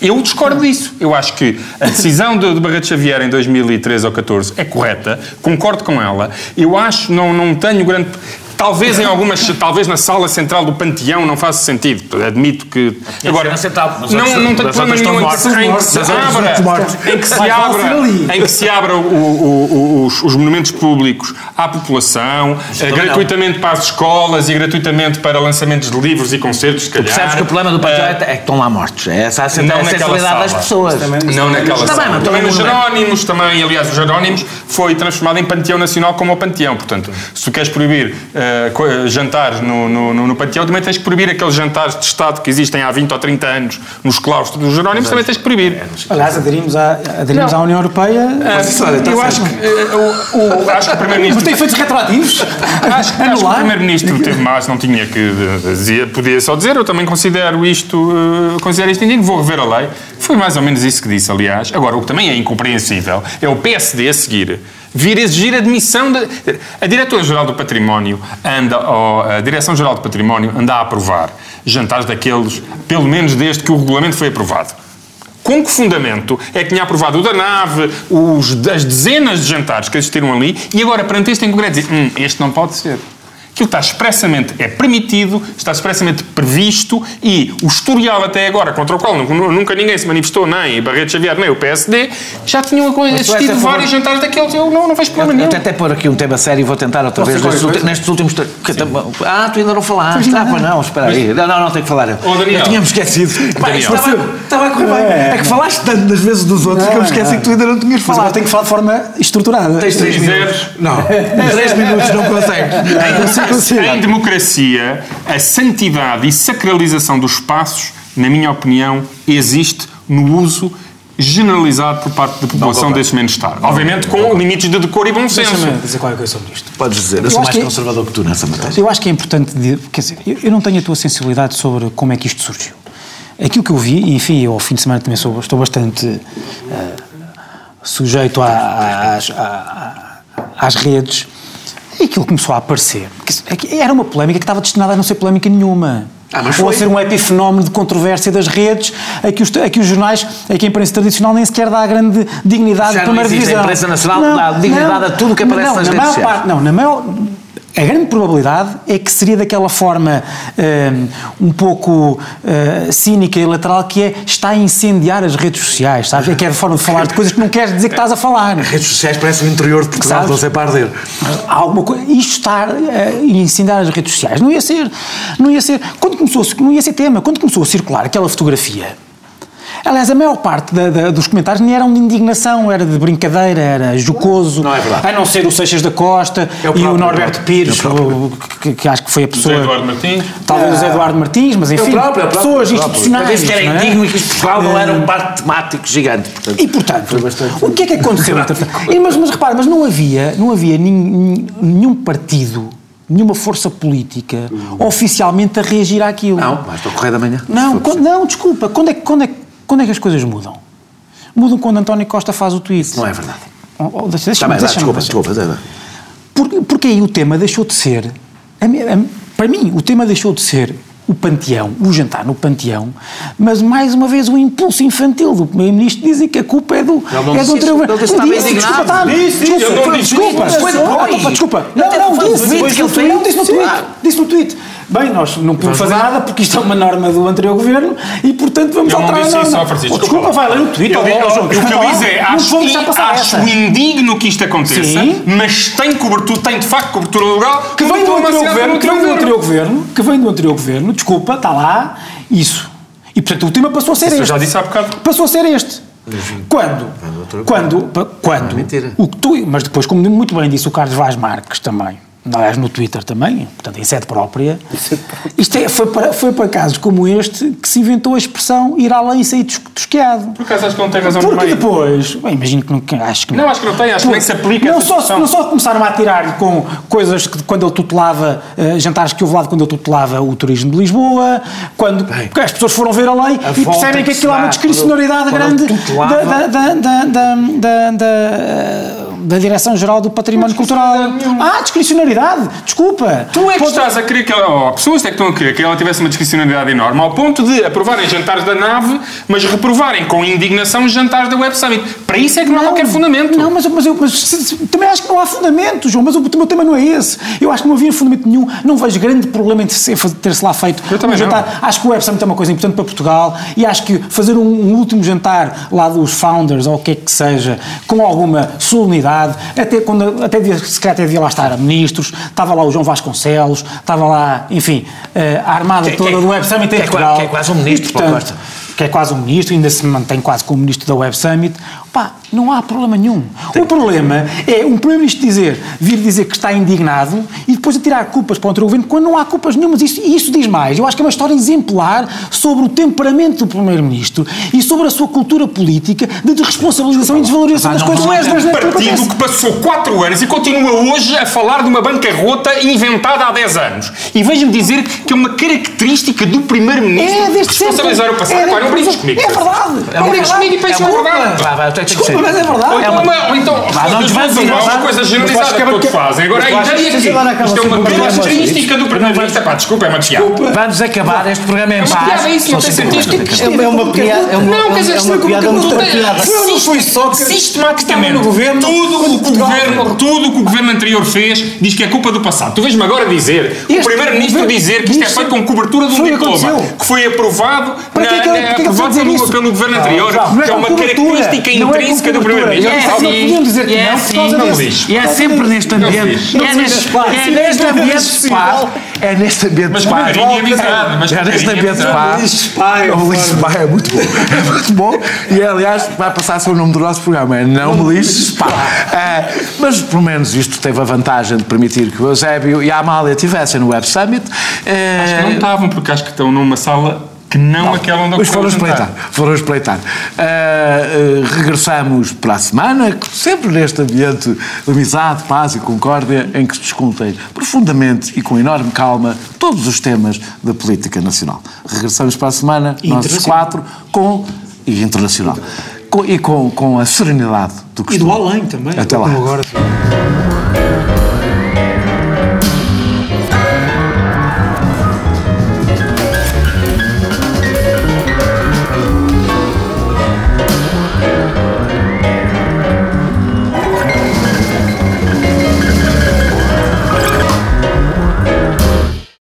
Eu discordo disso. Eu acho que a decisão de, de Barreto Xavier em 2013 ou 14 é correta, concordo com ela. Eu acho, não, não tenho grande. Talvez em algumas, talvez na sala central do Panteão não faça sentido. Admito que. Agora, na central, mas não, não tenho mas problema nenhum em que se- em que se abra, em que se abra, em que se abra o- o- o- os, os monumentos públicos à população, eh, gratuitamente para as escolas e gratuitamente para lançamentos de livros e concertos, Tu percebes que o problema do Panteão Eh, é que estão lá mortos. É essa a não a naquela sensibilidade das sala. pessoas. Não naquela sala. também também nos é. Jerónimos, também, aliás, os Jerónimos foi transformado em Panteão Nacional como o Panteão. Portanto, se tu queres proibir co- eh, jantares no, no, no- no Panteão, também tens que proibir aqueles jantares de Estado que existem há 20 ou 30 anos nos claustros dos Jerónimos, também tens que proibir. Aliás, aderimos à, aderimos à União Europeia. Eh, eu acho que, eh, o, o- acho que o Mas Primeiro-Ministro tem efeitos retroativos? Acho, acho que o? Primeiro-Ministro teve mais, não tinha que dizer, podia só dizer, eu também considero isto, eh, considero isto indigno, vou rever a lei. Foi mais ou menos isso que disse, aliás. Agora, o que também é incompreensível é o PSD a seguir vir exigir a demissão da... A Diretora-Geral do Património anda, ou a Direção-Geral do Património anda a aprovar jantares daqueles, pelo menos desde que o regulamento foi aprovado. Com que fundamento é que tinha aprovado o da nave, os, as dezenas de jantares que existiram ali, e agora, perante este em concreto, dizer, hum, este não pode ser. Aquilo está expressamente, é permitido, está expressamente previsto e o historial até agora, contra o qual nunca, ninguém se manifestou, nem Barreto Xavier, nem o PSD, já tinham tu és existido a favor- vários jantares daqueles, eu não, não vejo problema Eu nenhum. tentei pôr aqui um tema sério e vou tentar outra vez nestes, ulti- nestes últimos. Ah, tu ainda não falaste. Ah, pois não, espera aí. Não, não, não, tenho que falar eu. Daniel. Eu tinha-me esquecido. Estava, a correr bem. É que falaste tanto das vezes dos outros que eu me esqueci que tu ainda não tinhas Mas falado. tenho que falar de forma estruturada. Tens três minutos. Não, três minutos não consegues. Consigo. Em democracia, a santidade e sacralização dos espaços, na minha opinião, existe no uso generalizado por parte da população desses menos estar. Obviamente com limites de decoro e bom senso. Deixa-me dizer qualquer coisa sobre isto. Podes dizer, eu Eu sou mais que- conservador que tu nessa matéria. Eu acho que é importante, quer dizer, eu, não tenho a tua sensibilidade sobre como é que isto surgiu. Aquilo que eu vi, e enfim, eu ao fim de semana também sou, estou bastante eh, sujeito à- às, à- às redes, e aquilo começou a aparecer. É Era uma polémica que estava destinada a não ser polémica nenhuma. Ah, mas ou a ser um epifenómeno de controvérsia das redes, a que, os, a que os jornais, a que a imprensa tradicional nem sequer dá a grande dignidade Já de não primeira existe. A imprensa nacional dá dignidade a tudo o que aparece não, nas na redes maior sociais. parte- não, na maior. A grande probabilidade é que seria daquela forma hum, um pouco uh, cínica e lateral que é está a incendiar as redes sociais, sabes? É que é a forma de falar de coisas que não queres dizer que estás a falar. As redes sociais parecem o interior de Portugal, Sabes? estão sempre a arder. Alguma coisa, isto estar a incendiar as redes sociais não ia ser, não ia ser, quando começou, não ia ser tema, quando começou a circular aquela fotografia, aliás, a maior parte da- da- dos comentários nem eram de indignação, era de brincadeira, era jocoso, Não é verdade. a não ser o Seixas da Costa É o e o Norberto é o Pires, próprio. o- que, que acho que foi a pessoa... José Eduardo Martins. Talvez o José Eduardo Martins, mas enfim, É o próprio, é o próprio, pessoas é o próprio. institucionais. Disse que era não é? indigno e que Portugal não era um bar temático gigante. Portanto, E portanto, bastante- o que é que aconteceu? E, mas, mas repara, mas não havia, não havia nin- nenhum partido, nenhuma força política oficialmente a reagir àquilo. Não, mas do Correio da Manhã. Não, quando- não, desculpa. Quando é, quando, é, que- quando é que as coisas mudam? Mudam quando António Costa faz o tweet. Não é verdade. Oh, oh, deixa- Está bem, dá, deixa-me- desculpa, desculpa. Dá. porque, porque aí o tema deixou de ser. a mi- a- para mim, o tema deixou de ser o panteão, o jantar no panteão, mas mais uma vez o impulso infantil do Primeiro-Ministro dizem que a culpa é do, é do anterior ele estava Disse, desculpa, indignado. Disse, desculpa, desculpa, desculpa, desculpa, desculpa. Não, não, disse, não, disse no tweet, disse no tweet. Bem, nós não podemos fazer nada porque isto é uma norma do anterior governo e, portanto, vamos não alterar a disse norma. isso, Francisco. Oh, Desculpa, vai ler o. Eu ó, João, o que eu diz é, acho, acho indigno que isto aconteça, Sim. mas tem cobertura, tem de facto cobertura legal que vem do anterior governo, que vem do anterior governo, que vem do anterior governo, desculpa, está lá, isso. E portanto o tema passou a ser Isso eu este. já disse há bocado. Passou a ser este. Quando? Quando? Quando? é mentira. O que tu, mas depois, como muito bem disse o Carlos Vaz Marques também, aliás no Twitter também, portanto em sede própria, isto é, foi, para, foi para casos como este que se inventou a expressão ir além e sair tos- tosqueado. Por acaso acho que não tem razão Porque depois, bem, imagino que não, acho que não. Não, acho que não tem, acho que nem se aplica Não só, não só começaram a atirar-lhe com coisas que quando ele tutelava, eh, jantares que houve lá quando ele tutelava o turismo de Lisboa, quando Bem, porque as pessoas foram ver a lei a e percebem que aquilo há uma discricionariedade grande da, da, da, da, da, da, da Direção-Geral do Património Cultural. Ah, discricionariedade, desculpa. Tu é que Pode- estás a querer que ela, ou pessoas é que estão a querer que ela tivesse uma discricionalidade enorme, ao ponto de aprovarem jantares da nave, mas reprovarem com indignação jantares da Web Summit. Para isso é que não, há qualquer fundamento. Não, mas, mas eu mas, se- se- também acho que não há fundamento, João, mas o meu tema não é esse. Eu acho que não havia fundamento nenhum, não vejo grande problema em ter- ter-se lá feito Eu também um jantar. Acho que o Web Summit é uma coisa importante para Portugal e acho que fazer um, um último jantar lá dos founders ou o que é que seja, com alguma solenidade, até quando até se calhar até devia lá estar ministros, estava lá o João Vasconcelos, estava lá, enfim, eh, a armada Que- toda que é- do Web Summit em que é Portugal. que é quase um ministro, E, portanto, Costa. Que é quase um ministro, ainda se mantém quase como ministro da Web Summit, pá, não há problema nenhum. O problema é um primeiro-ministro dizer, vir dizer que está indignado e depois atirar culpas para o outro governo quando não há culpas nenhumas. Isso, e isso diz mais. Eu acho que é uma história exemplar sobre o temperamento do primeiro-ministro e sobre a sua cultura política de desresponsabilização e desvalorização das não- coisas. não- Não é Um partido que passou 4 anos e continua hoje a falar de uma bancarrota inventada há 10 anos. E veja-me dizer que é uma característica do Primeiro-Ministro É, desde sempre. responsabilizar o passado. É, não brinques comigo. É verdade. Não brinques comigo e pensa É uma- verdade. Vá, vá, que Desculpa, ser. mas é verdade. Ou então, uma, então Vá, não vais duas, uma, uma coisa Mas generalizada que todos fazem. Agora, a mas tu achas ideia é que que agora acaba isto é uma um programa característica do Primeiro-Ministro. Pá, desculpa, é uma piada. Vamos acabar este programa em É uma paz. piada, isso não. É, é uma piada, é uma, Não, quer dizer, é isto uma é como piada. Não, não foi só que Sistematicamente, tudo, o que o governo, tudo o que o governo anterior fez diz que é culpa do passado. Tu vês-me agora dizer, o Primeiro-Ministro dizer que isto é feito com cobertura de um diploma, que foi aprovado, é na- é aprovado pelo, isso? pelo governo anterior, Não, não que é com uma característica não é intrínseca do. Primeiro-Ministro. É assim, não podiam dizer que e é não por causa disso. E é sempre neste ambiente. é neste Não é ambiente de paz. É neste ambiente Mas com É neste ambiente Pá é O Ulisses Pá é muito bom. É muito bom. E aliás, vai passar a ser o nome do nosso programa. É Não me lixes Pá. É, mas pelo menos isto teve a vantagem de permitir que o Eusébio e a Amália estivessem no Web Summit. É, Acho que não estavam, porque acho que estão numa sala que não, aquela onde Mas foram espreitar, foram espreitar. Ah, ah, regressamos para a semana, sempre neste ambiente de amizade, paz e concórdia, em que se discutem profundamente e com enorme calma todos os temas da política nacional. Regressamos para a semana, nós quatro, com. e internacional. Com- e com, com a serenidade do E costume. do além também. Até lá.